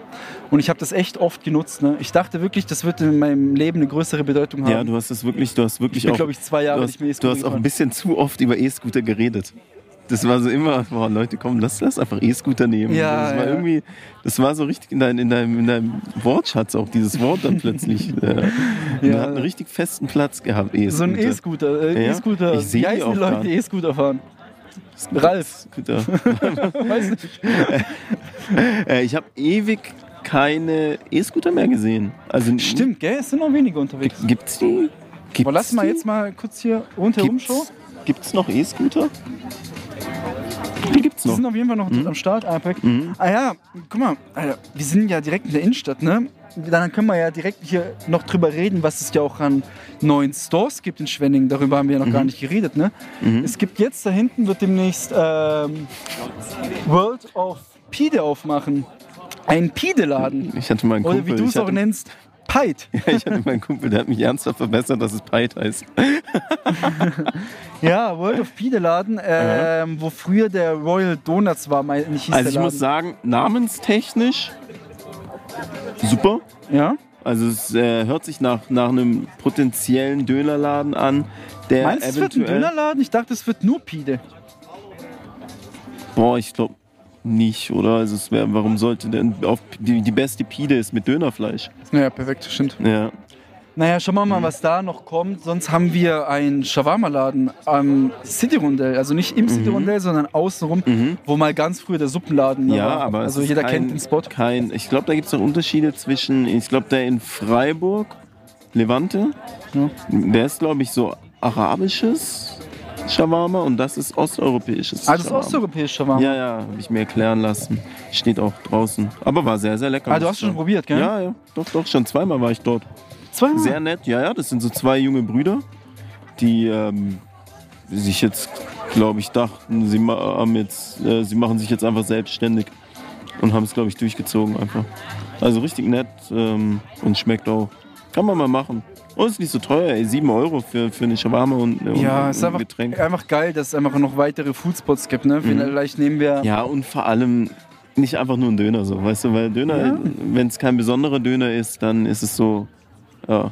Und ich habe das echt oft genutzt. Ne? Ich dachte wirklich, das wird in meinem Leben eine größere Bedeutung haben. Ja, du hast das wirklich, du hast wirklich ich bin, glaube ich, zwei Jahre du nicht mehr hast, du E-Scooter hast auch ein bisschen zu oft über E-Scooter geredet. Das war so immer, boah, Leute, komm, lass, lass einfach E-Scooter nehmen. Ja, das war ja. irgendwie, das war so richtig in, dein, in, deinem, in deinem Wortschatz auch, dieses Wort dann plötzlich. äh, Ja. Hat einen richtig festen Platz gehabt, E-Scooter. So ein E-Scooter. Äh, Ja, E-Scooter. ich seh Wie die Leute, die E-Scooter fahren? Ralf. Weiß nicht. äh, ich habe ewig keine E-Scooter mehr gesehen. Also Stimmt, gell? Es sind noch wenige unterwegs. Gibt's die? Gibt's Aber lass mal die? jetzt mal kurz hier rundherum schauen. gibt's noch E-Scooter? Die gibt's Die noch. sind auf jeden Fall noch am Start, Alpec. Mhm. Ah ja, guck mal, Alter, wir sind ja direkt in der Innenstadt, ne? Dann können wir ja direkt hier noch drüber reden, was es ja auch an neuen Stores gibt in Schwenningen. Darüber haben wir ja noch gar nicht geredet, ne? Mhm. Es gibt jetzt da hinten, wird demnächst ähm, World of Pide aufmachen. Ein Pide-Laden. Ich hatte mal einen Oder Kumpel. wie du es auch hatte, nennst, Pite. ich hatte mal einen Kumpel, der hat mich ernsthaft verbessert, dass es Pite heißt. Ja, World of Pide-Laden, ähm, wo früher der Royal Donuts war, meine ich, hieß Also ich Laden. muss sagen, namenstechnisch super. ja? Also es äh, hört sich nach, nach einem potenziellen Dönerladen an, der Meinst du, es wird ein eventuell... Dönerladen? Ich dachte, es wird nur Pide. Boah, ich glaube nicht, oder? Also es wäre, warum sollte denn auf die, die beste Pide ist mit Dönerfleisch? Naja, perfekt, stimmt. Ja. Naja, schauen wir mal, Mhm. was da noch kommt. Sonst haben wir einen Shawarma-Laden am City-Rondell. Also nicht im City-Rondell, sondern außenrum, Mhm. wo mal ganz früher der Suppenladen Ja, war. aber Also jeder kein, kennt den Spot. Kein, ich glaube, da gibt es noch Unterschiede zwischen, ich glaube, der in Freiburg, Levante, Ja. der ist, glaube ich, so arabisches Shawarma und das ist osteuropäisches Ah, das ist Shawarma. osteuropäisch Shawarma. Ja, ja, habe ich mir erklären lassen. Steht auch draußen. Aber war sehr, sehr lecker. Ah, du hast ich schon probiert, gell? Ja, ja, doch, doch, schon zweimal war ich dort. Zweimal? Sehr nett, ja, ja, das sind so zwei junge Brüder, die ähm, sich jetzt, glaube ich, dachten, sie, haben jetzt, äh, sie machen sich jetzt einfach selbstständig und haben es, glaube ich, durchgezogen einfach. Also richtig nett ähm, und schmeckt auch. Kann man mal machen. Und ist nicht so teuer, ey, 7 Euro für, für eine Shawarma und, und, Ja, und ist ein einfach, Getränk. einfach geil, dass es einfach noch weitere Foodspots gibt. Ne? Vielleicht nehmen wir. Ja, und vor allem nicht einfach nur ein Döner so, weißt du, weil Döner, Ja. wenn es kein besonderer Döner ist, dann ist es so, ja.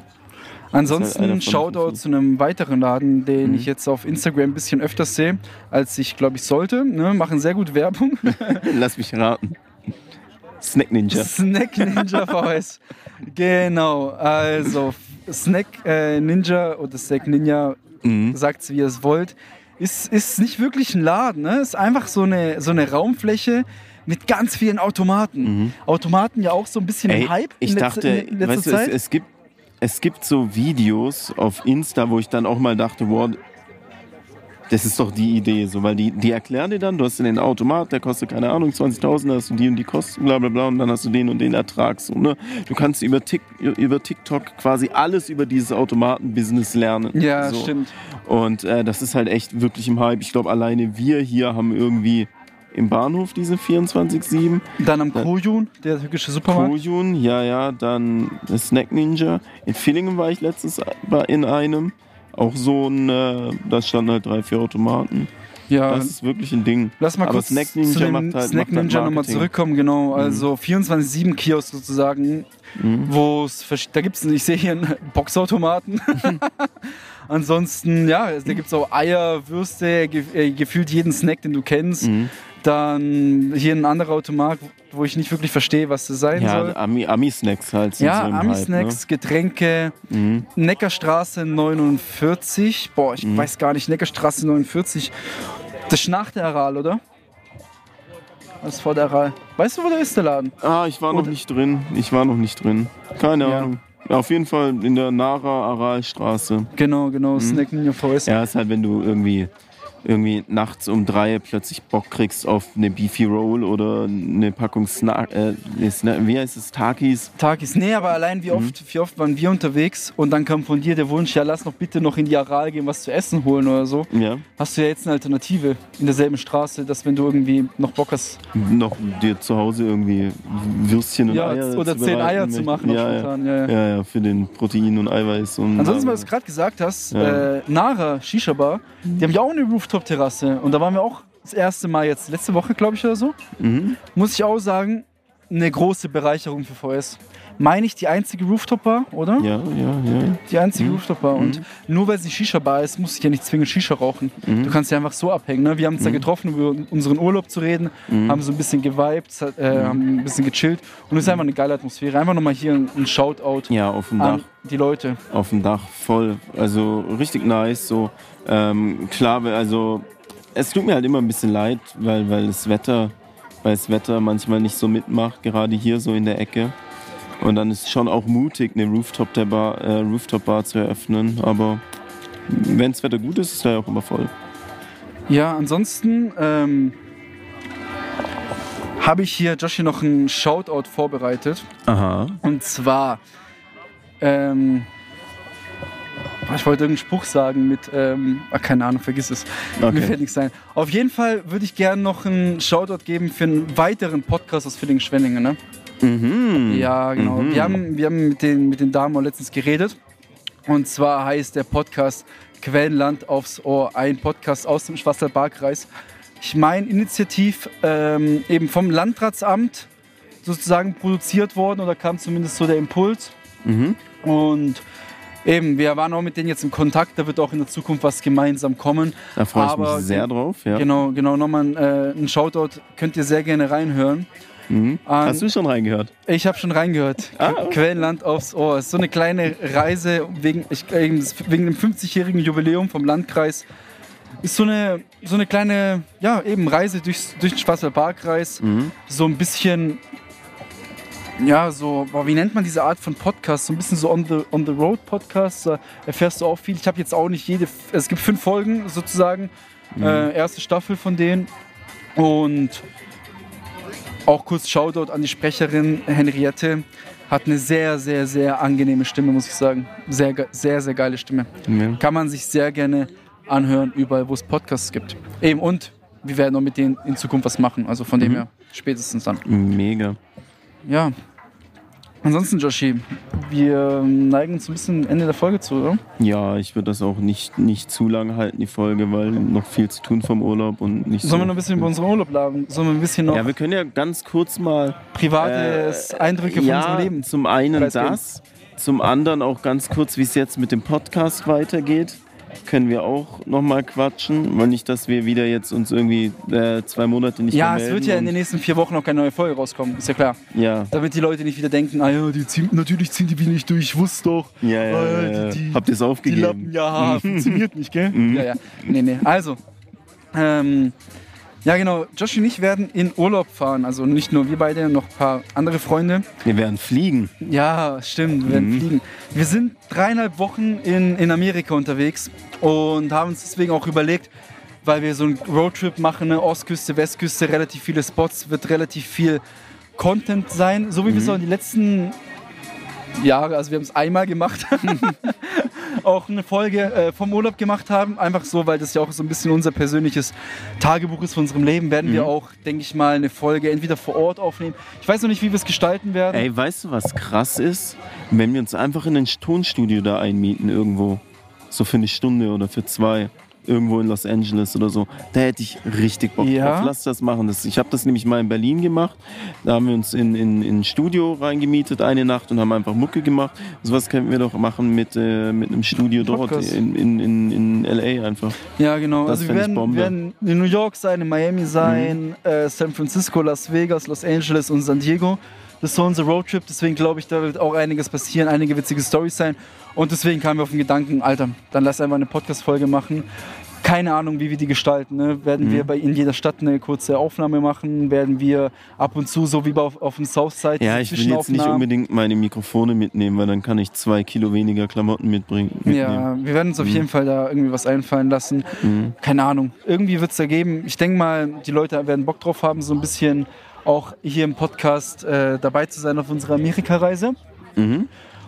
Ansonsten halt ein Shoutout zu einem weiteren Laden, den Mhm. ich jetzt auf Instagram ein bisschen öfters sehe, als ich glaube ich sollte. Ne? Machen sehr gut Werbung. Lass mich raten. Snack Ninja. Snack Ninja VS. Genau, also Snack äh, Ninja oder Snack Ninja, Mhm. sagt's wie ihr es wollt, ist, ist nicht wirklich ein Laden. Ne? Ist einfach so eine, so eine Raumfläche mit ganz vielen Automaten. Automaten ja auch so ein bisschen Mhm. Ey, im Hype ich dachte, in letzter weißt du, es, Zeit. es, gibt, es gibt so Videos auf Insta, wo ich dann auch mal dachte, wow, das ist doch die Idee, so, weil die, die erklären dir dann, du hast den Automat, der kostet, keine Ahnung, 20.000, da hast du die und die Kosten, bla bla bla, und dann hast du den und den Ertrag. So, ne? Du kannst über, Tik, über TikTok quasi alles über dieses Automaten-Business lernen. ja, so. stimmt. Und äh, das ist halt echt wirklich im Hype. Ich glaube, alleine wir hier haben irgendwie im Bahnhof diese 24-7. Dann am. Kojun, der türkische Supermarkt. Kojun, ja, ja, dann Snack Ninja. In Villingen war ich letztens bei- in einem. Auch so ein, äh, da standen halt drei, vier Automaten. Ja, Das ist wirklich ein Ding. Lass mal Aber kurz Snack Ninja zu dem macht halt- Snack halt Ninja nochmal Marketing. Mhm. zurückkommen, genau. Also 24-7 Kiosk sozusagen, wo es, da gibt es, ich sehe hier einen Boxautomaten. Ansonsten, ja, da gibt es auch Eier, Würste, ge äh, gefühlt jeden Snack, den du kennst. Mhm. Dann hier ein anderer Automat, wo ich nicht wirklich verstehe, was das sein Ja, soll. Ami- Ami-Snacks halt. Ja, so Ami-Snacks, Getränke, ne? mhm. Neckarstraße 49. Boah, ich Mhm. weiß gar nicht, Neckarstraße 49. Das ist nach der Aral, oder? Das ist vor der Aral. Weißt du, wo der ist, der Laden? Ah, ich war noch Oder- nicht drin. Ich war noch nicht drin. Keine Ja. Ahnung. Auf jeden Fall in der Nara-Aral-Straße. Genau, genau, Snack Ninja VS. Ja, ist halt, wenn du irgendwie, irgendwie nachts um drei plötzlich Bock kriegst auf eine Beefy Roll oder eine Packung Snack, äh, wie heißt es, Takis. Takis. Nee, aber allein Mhm. wie oft, wie oft waren wir unterwegs und dann kam von dir der Wunsch, ja, lass noch bitte noch in die Aral gehen, was zu essen holen oder so. Ja, Hast du ja jetzt eine Alternative in derselben Straße, dass wenn du irgendwie noch Bock hast, noch dir zu Hause irgendwie Würstchen und ja, Eier oder zehn Eier zu machen Ja, ja. Ja, ja. ja, für den Protein und Eiweiß. Und Ansonsten, was du gerade gesagt hast, äh, Nara Shisha Bar, die haben ja auch eine Rooftop-Terrasse. Und da waren wir auch das erste Mal jetzt, letzte Woche, glaube ich, oder so. Mhm. Muss ich auch sagen, eine große Bereicherung für VS. Meine ich die einzige Rooftop-Bar, oder? Ja, ja, ja. Die einzige Rooftop-Bar. Und nur weil sie Shisha-Bar ist, muss ich ja nicht zwingend Shisha rauchen. Du kannst ja einfach so abhängen. Ne? Wir haben uns da getroffen, um über unseren Urlaub zu reden, haben so ein bisschen gewiped, äh, haben ein bisschen gechillt. Und es ist einfach eine geile Atmosphäre. Einfach nochmal hier ein, Shoutout Ja, auf dem Dach. die Leute. auf dem Dach voll. Also richtig nice. So ähm, klar, also es tut mir halt immer ein bisschen leid, weil, weil das Wetter, weil das Wetter manchmal nicht so mitmacht, gerade hier so in der Ecke. Und dann ist es schon auch mutig, eine Rooftop der Bar, äh, Rooftop Bar zu eröffnen. Aber wenn das Wetter gut ist, ist er ja auch immer voll. Ja, ansonsten ähm, habe ich hier, Joshi, noch einen Shoutout vorbereitet. Aha. Und zwar, ähm, ich wollte irgendeinen Spruch sagen mit, ähm, ach, keine Ahnung, vergiss es. Mir Okay. fällt nichts ein. Auf jeden Fall würde ich gerne noch einen Shoutout geben für einen weiteren Podcast aus Villingen-Schwenningen. Ne? Mhm. Ja, genau. Mhm. Wir haben, wir haben mit, den, mit den Damen auch letztens geredet. Und zwar heißt der Podcast Quellenland aufs Ohr, ein Podcast aus dem Schwarzwald-Baar-Kreis. Ich meine, initiativ ähm, eben vom Landratsamt sozusagen produziert worden oder kam zumindest so der Impuls. Mhm. Und eben, wir waren auch mit denen jetzt in Kontakt, da wird auch in der Zukunft was gemeinsam kommen. Da freue ich Aber mich sehr drauf. Ja. Genau, genau, nochmal ein, äh, ein Shoutout, könnt ihr sehr gerne reinhören. Mhm. Hast du schon reingehört? Ich habe schon reingehört. Ah, Qu- Quellenland aufs Ohr. Es ist so eine kleine Reise wegen, ich, wegen dem 50-jährigen Jubiläum vom Landkreis. Ist so eine, so eine kleine, ja, eben Reise durchs, durch den Schwarzwald-Baar-Kreis. Mhm. So ein bisschen, ja, so, boah, wie nennt man diese Art von Podcast? So ein bisschen so on the, on the road Podcast. Da erfährst du auch viel. Ich habe jetzt auch nicht jede, es gibt fünf Folgen sozusagen, äh, erste Staffel von denen. Und auch kurz Shoutout an die Sprecherin Henriette. Hat eine sehr, sehr, sehr angenehme Stimme, muss ich sagen. Sehr, sehr, sehr geile Stimme. Ja. Kann man sich sehr gerne anhören, überall, wo es Podcasts gibt. Eben, und wir werden auch mit denen in Zukunft was machen. Also von dem her, spätestens dann. Mega. Ja. Ansonsten, Joshi, wir neigen uns ein bisschen Ende der Folge zu, oder? Ja, ich würde das auch nicht, nicht zu lange halten, die Folge, weil noch viel zu tun vom Urlaub und nicht Sollen so. wir noch ein bisschen über unseren Urlaub labern? Sollen wir ein bisschen noch Ja, wir können ja ganz kurz mal private Eindrücke von ja, unserem Leben? Zum einen das, zum anderen auch ganz kurz, wie es jetzt mit dem Podcast weitergeht. Können wir auch nochmal quatschen, weil nicht, dass wir wieder jetzt uns irgendwie äh, zwei Monate nicht Ja, mehr es wird ja in den nächsten vier Wochen noch keine neue Folge rauskommen, ist ja klar. Ja, Damit die Leute nicht wieder denken, ah ja, die ziehen, natürlich ziehen die wie nicht durch, ich wusste doch. ja, ja, ja, die- ja. die- Habt ihr es Die aufgegeben? Lappen, ja, funktioniert nicht, gell? Ja, ja. Nee, nee. Also, ähm, ja genau, Josh und ich werden in Urlaub fahren. Also nicht nur wir beide, noch ein paar andere Freunde. Wir werden fliegen. Ja, stimmt, wir werden fliegen. Wir sind dreieinhalb Wochen in, in Amerika unterwegs und haben uns deswegen auch überlegt, weil wir so einen Roadtrip machen, ne? Ostküste, Westküste, relativ viele Spots, wird relativ viel Content sein, so wie wir es auch die letzten Jahre, also wir haben es einmal gemacht, auch eine Folge äh, vom Urlaub gemacht haben. Einfach so, weil das ja auch so ein bisschen unser persönliches Tagebuch ist von unserem Leben, werden wir auch, denke ich mal, eine Folge entweder vor Ort aufnehmen. Ich weiß noch nicht, wie wir es gestalten werden. Ey, weißt du, was krass ist? Wenn wir uns einfach in ein Tonstudio da einmieten irgendwo, so für eine Stunde oder für zwei, irgendwo in Los Angeles oder so, da hätte ich richtig Bock Ja. drauf. Lass das machen. Das, ich habe das nämlich mal in Berlin gemacht. Da haben wir uns in, in, in ein Studio reingemietet eine Nacht und haben einfach Mucke gemacht. Sowas könnten wir doch machen mit, äh, mit einem Studio dort in, in, in, in L.A. einfach. Ja, genau. Das also wir werden, Bombe. Mhm. werden in New York sein, in Miami sein, äh, San Francisco, Las Vegas, Los Angeles und San Diego. Das ist so unser Roadtrip, deswegen glaube ich, da wird auch einiges passieren, einige witzige Storys sein. Und deswegen kamen wir auf den Gedanken, Alter, dann lass einfach eine Podcast-Folge machen. Keine Ahnung, wie wir die gestalten. Ne? Werden Mhm. wir bei in jeder Stadt eine kurze Aufnahme machen? Werden wir ab und zu, so wie auf, auf dem Southside, Ja, ich will jetzt nicht unbedingt meine Mikrofone mitnehmen, weil dann kann ich zwei Kilo weniger Klamotten mitbringen. mitnehmen. Ja, wir werden uns auf jeden Fall da irgendwie was einfallen lassen. Mhm. Keine Ahnung. Irgendwie wird es da geben. Ich denke mal, die Leute werden Bock drauf haben, so ein bisschen auch hier im Podcast äh, dabei zu sein auf unserer Amerika-Reise. Mhm.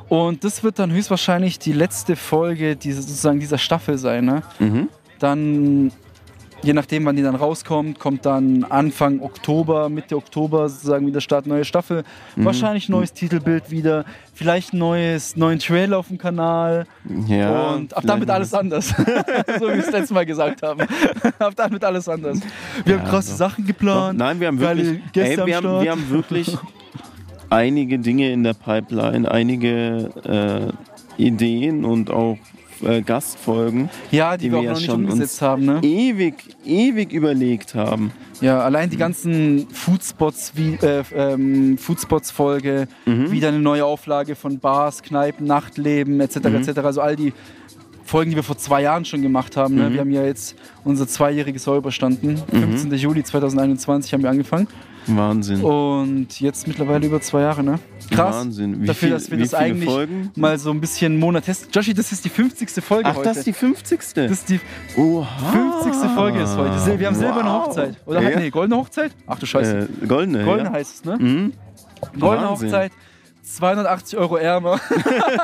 Und das wird dann höchstwahrscheinlich die letzte Folge diese, sozusagen dieser Staffel sein. Ne? Mhm. Dann, je nachdem, wann die dann rauskommt, kommt dann Anfang Oktober, Mitte Oktober sozusagen wieder Start neue Staffel. Mhm. Wahrscheinlich neues Titelbild wieder, vielleicht neues, neuen Trailer auf dem Kanal. Ja, Und ab damit noch alles anders. so wie wir es letztes Mal gesagt haben. ab damit alles anders. Wir haben Ja, krasse doch. Sachen Doch, geplant. nein, wir haben wirklich, ey, wir, haben, wir haben wirklich einige Dinge in der Pipeline, einige äh, Ideen und auch äh, Gastfolgen, ja, die, die wir wir ja schon umgesetzt uns haben. Ne? ewig, ewig überlegt haben. Ja, allein die ganzen Foodspots, wie, äh, ähm, Foodspots-Folge, Mhm. wieder eine neue Auflage von Bars, Kneipen, Nachtleben etc. Mhm. etc. Also all die Folgen, die wir vor zwei Jahren schon gemacht haben. Mhm. Ne? Wir haben ja jetzt unser zweijähriges Jahr überstanden. 15. Juli 2021 haben wir angefangen. Wahnsinn. Und jetzt mittlerweile über zwei Jahre, ne? Krass. Wahnsinn. Wie, Dafür, viel, dass wir das eigentlich Folgen? mal so ein bisschen einen Monat testen. Joshi, das ist die 50. Folge Ach, heute. das ist die 50. das ist die Oha. 50. Folge ist heute. Wir haben silberne Wow. Hochzeit. Oder Ja. nee, goldene Hochzeit? Ach du Scheiße. Äh, goldene. goldene ja. heißt es, ne? Mhm. Goldene Wahnsinn. Hochzeit. 280 Euro ärmer.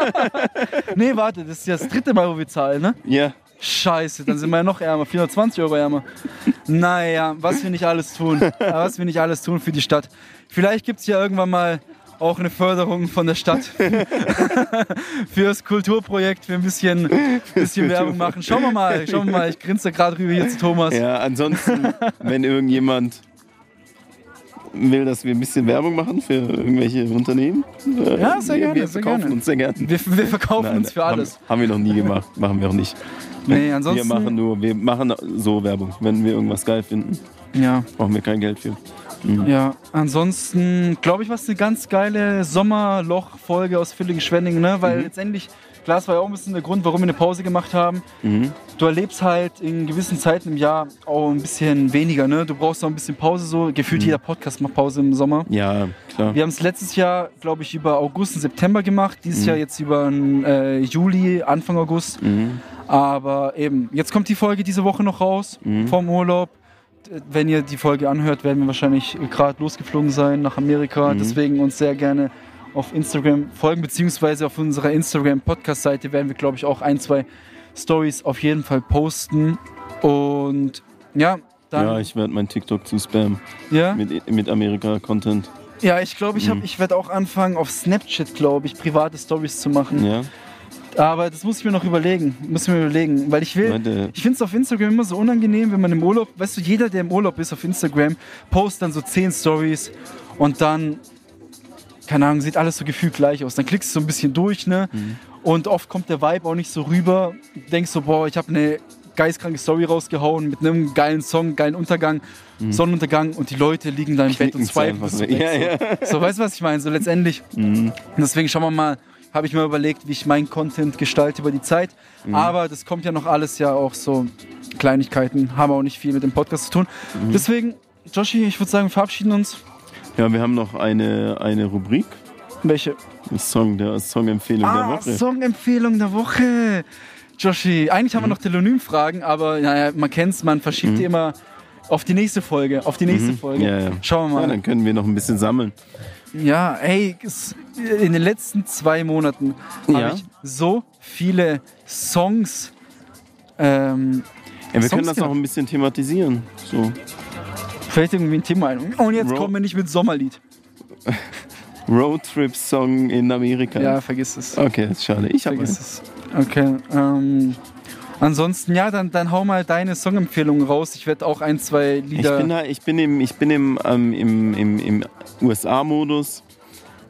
nee, warte, das ist ja das dritte Mal, wo wir zahlen, ne? Ja. Scheiße, dann sind wir ja noch ärmer, 420 Euro ärmer. Naja, was wir nicht alles tun. Was wir nicht alles tun für die Stadt. Vielleicht gibt es ja irgendwann mal auch eine Förderung von der Stadt für das Kulturprojekt, für ein bisschen, bisschen Werbung machen. Schauen wir mal, schauen wir mal. Ich grinse gerade rüber hier zu Thomas. Ja, ansonsten, wenn irgendjemand will, dass wir ein bisschen Werbung machen für irgendwelche Unternehmen, äh, Ja, sehr wir, gerne, wir verkaufen gerne. uns sehr gerne. Wir, wir verkaufen Nein, uns für alles. Haben, haben wir noch nie gemacht, machen wir auch nicht. Nee, ansonsten. Wir machen nur, wir machen so Werbung. Wenn wir irgendwas geil finden, ja. brauchen wir kein Geld für. Ja, ansonsten glaube ich, was eine ganz geile Sommerloch-Folge aus Villingen-Schwenningen, ne? Weil letztendlich, klar, das war ja auch ein bisschen der Grund, warum wir eine Pause gemacht haben. Du erlebst halt in gewissen Zeiten im Jahr auch ein bisschen weniger, ne? Du brauchst auch ein bisschen Pause, so gefühlt jeder Podcast macht Pause im Sommer. Ja, klar. Wir haben es letztes Jahr, glaube ich, über August und September gemacht. Dieses Jahr jetzt über äh, Juli, Anfang August. Mhm. Aber eben, jetzt kommt die Folge diese Woche noch raus vom Urlaub. Wenn ihr die Folge anhört, werden wir wahrscheinlich gerade losgeflogen sein nach Amerika. Deswegen uns sehr gerne auf Instagram folgen, beziehungsweise auf unserer Instagram-Podcast-Seite werden wir, glaube ich, auch ein, zwei Stories auf jeden Fall posten. Und ja, dann. Ja, ich werde mein TikTok zu spammen ja? mit, mit Amerika-Content. Ja, ich glaube, ich, Mhm. ich werde auch anfangen, auf Snapchat, glaube ich, private Stories zu machen. Ja, Aber das muss ich mir noch überlegen. Muss ich mir überlegen. Weil ich will. Leute. Ich finde es auf Instagram immer so unangenehm, wenn man im Urlaub. Weißt du, jeder, der im Urlaub ist auf Instagram, postet dann so 10 Stories und dann. Keine Ahnung, sieht alles so gefühlt gleich aus. Dann klickst du so ein bisschen durch, ne? Mhm. Und oft kommt der Vibe auch nicht so rüber. Denkst so, boah, ich habe eine geistkranke Story rausgehauen mit einem geilen Song, geilen Untergang, Sonnenuntergang und die Leute liegen da im Bett und Mhm. weg. weg. Ja, so. ja. so, weißt du, was ich meine? So letztendlich. Und deswegen schauen wir mal, habe ich mir überlegt, wie ich meinen Content gestalte über die Zeit. Mhm. Aber das kommt ja noch alles ja auch so Kleinigkeiten, haben auch nicht viel mit dem Podcast zu tun. Mhm. Deswegen, Joshi, ich würde sagen, wir verabschieden uns. Ja, wir haben noch eine, eine Rubrik. Welche? Song der Songempfehlung der Ah, Woche. Songempfehlung der Woche. Joshi, eigentlich haben wir noch Telonym-Fragen, aber naja, man kennt's, man verschiebt die immer auf die nächste Folge, auf die nächste Folge. Mhm. Ja, ja. Schauen wir Ja, mal. dann können wir noch ein bisschen sammeln. Ja, ey, in den letzten zwei Monaten Ja. habe ich so viele Songs. Ähm, Ja, wir Songs können das gehabt. auch ein bisschen thematisieren. So. Fällt irgendwie ein Thema ein. Und jetzt Ro- kommen wir nicht mit Sommerlied. Roadtrip-Song in Amerika. Ja, vergiss es. Okay, das ist schade. Ich habe es. Okay. Ähm, ansonsten, ja, dann, dann hau mal deine Songempfehlungen raus. Ich werde auch ein, zwei Ich Lieder. bin, da, ich bin im, ich bin im, ähm, im, im, im USA-Modus.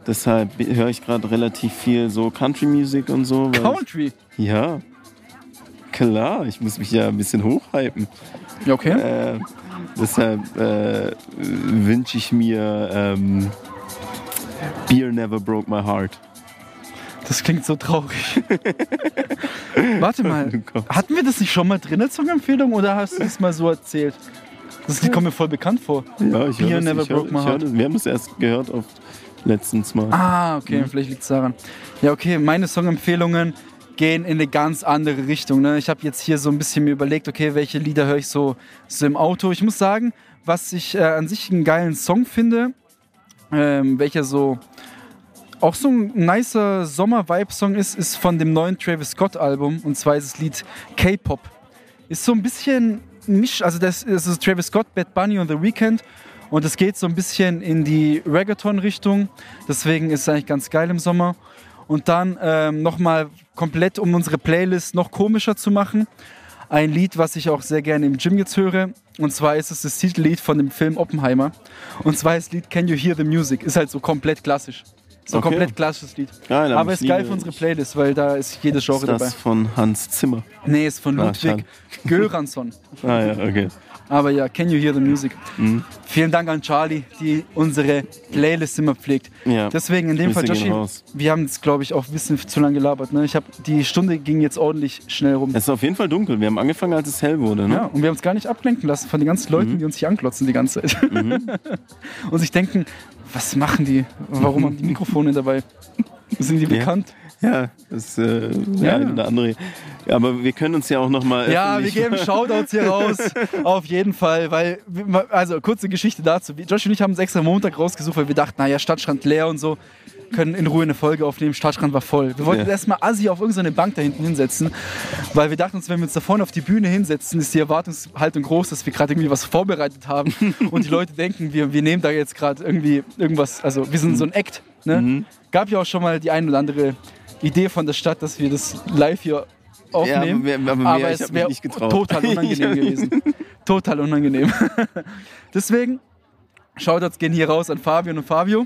Deshalb höre ich gerade relativ viel so Country-Music und so. Country. Ja. Klar, ich muss mich ja ein bisschen hochhypen. Ja, okay. Äh, deshalb äh, wünsche ich mir ähm, Beer Never Broke My Heart. Das klingt so traurig. Warte mal, hatten wir das nicht schon mal drin als Songempfehlung oder hast du das mal so erzählt? Das kommt mir voll bekannt vor. Ja, ich Beer Never ich hör, Broke My hör Heart. das. Wir haben es erst gehört auf letztens Mal. Ah, okay, vielleicht liegt es daran. Ja, okay, meine Songempfehlungen gehen in eine ganz andere Richtung. Ne? Ich habe jetzt hier so ein bisschen mir überlegt, okay, welche Lieder höre ich so, so im Auto. Ich muss sagen, was ich äh, an sich einen geilen Song finde, ähm, welcher so auch so ein nicer Sommer-Vibe-Song ist, ist von dem neuen Travis Scott-Album. Und zwar ist das Lied K-Pop. Ist so ein bisschen misch, also das, das ist Travis Scott, Bad Bunny und The Weeknd. Und es geht so ein bisschen in die Reggaeton-Richtung. Deswegen ist es eigentlich ganz geil im Sommer. Und dann ähm, nochmal komplett, um unsere Playlist noch komischer zu machen, ein Lied, was ich auch sehr gerne im Gym jetzt höre. Und zwar ist es das Titellied von dem Film Oppenheimer. Und zwar ist das Lied Can You Hear the Music? Ist halt so komplett klassisch. So ein Okay. komplett klassisches Lied. Geil, aber ist geil für unsere Playlist, weil da ist jedes Genre Ist das dabei. von Hans Zimmer? Nee, ist von Ah, Ludwig Göransson. Ah ja, okay. Aber ja, Can You Hear the Music? Mhm. Vielen Dank an Charlie, die unsere Playlist immer pflegt. Ja. Deswegen in dem Fall, Joshi, wir haben jetzt, glaube ich, auch ein bisschen zu lange gelabert. Ne? Ich hab, die Stunde ging jetzt ordentlich schnell rum. Es ist auf jeden Fall dunkel. Wir haben angefangen, als es hell wurde. Ne? Ja, und wir haben uns gar nicht ablenken lassen von den ganzen Leuten, Mhm. die uns hier anklotzen die ganze Zeit. und sich denken, was machen die? Warum haben die Mikrofone dabei? Sind die bekannt? Ja, das äh, der Ja. eine oder andere. Aber wir können uns ja auch noch mal Ja, wir geben Shoutouts hier raus. Auf jeden Fall, weil, also kurze Geschichte dazu. Josh und ich haben uns extra Montag rausgesucht, weil wir dachten, naja, Stadtstrand leer und so. Können in Ruhe eine Folge aufnehmen. Stadtstrand war voll. Wir wollten Ja. erstmal Assi auf irgendeine Bank da hinten hinsetzen, weil wir dachten uns, wenn wir uns da vorne auf die Bühne hinsetzen, ist die Erwartungshaltung groß, dass wir gerade irgendwie was vorbereitet haben und die Leute denken, wir, wir nehmen da jetzt gerade irgendwie irgendwas, also wir sind so ein Act. Ne? Mhm. Gab ja auch schon mal die ein oder andere Idee von der Stadt, dass wir das live hier aufnehmen. Ja, aber wer- aber es wäre total unangenehm gewesen. Total unangenehm. Deswegen, Shoutouts gehen hier raus an Fabian und Fabio,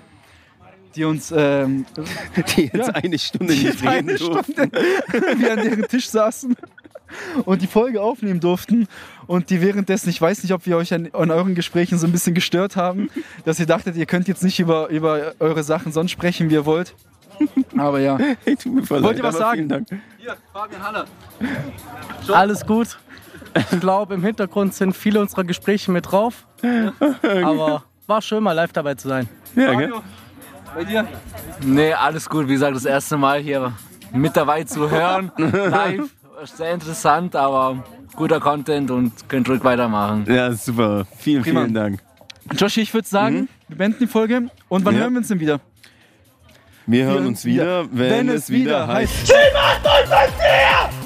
die uns ähm, die jetzt Ja. eine Stunde die nicht eine durften. Stunde wir an deren Tisch saßen und die Folge aufnehmen durften und die währenddessen, ich weiß nicht, ob wir euch an, an euren Gesprächen so ein bisschen gestört haben, dass ihr dachtet, ihr könnt jetzt nicht über, über eure Sachen sonst sprechen, wie ihr wollt. Aber ja. Hey, tut mir voll Wollt ihr was sagen? Hier, Fabian Haller. Alles gut. Ich glaube, im Hintergrund sind viele unserer Gespräche mit drauf. Aber war schön, mal live dabei zu sein. Ja, gell? Bei dir? Nee, alles gut. Wie gesagt, das erste Mal hier mit dabei zu hören. Live. Sehr interessant, aber guter Content und könnt ruhig weitermachen. Ja, super. Vielen, Prima. vielen Dank. Joshi, ich würde sagen, wir beenden die Folge. Und wann Ja. hören wir uns denn wieder? Wir hören uns wieder, wenn, es wieder heißt. heißt.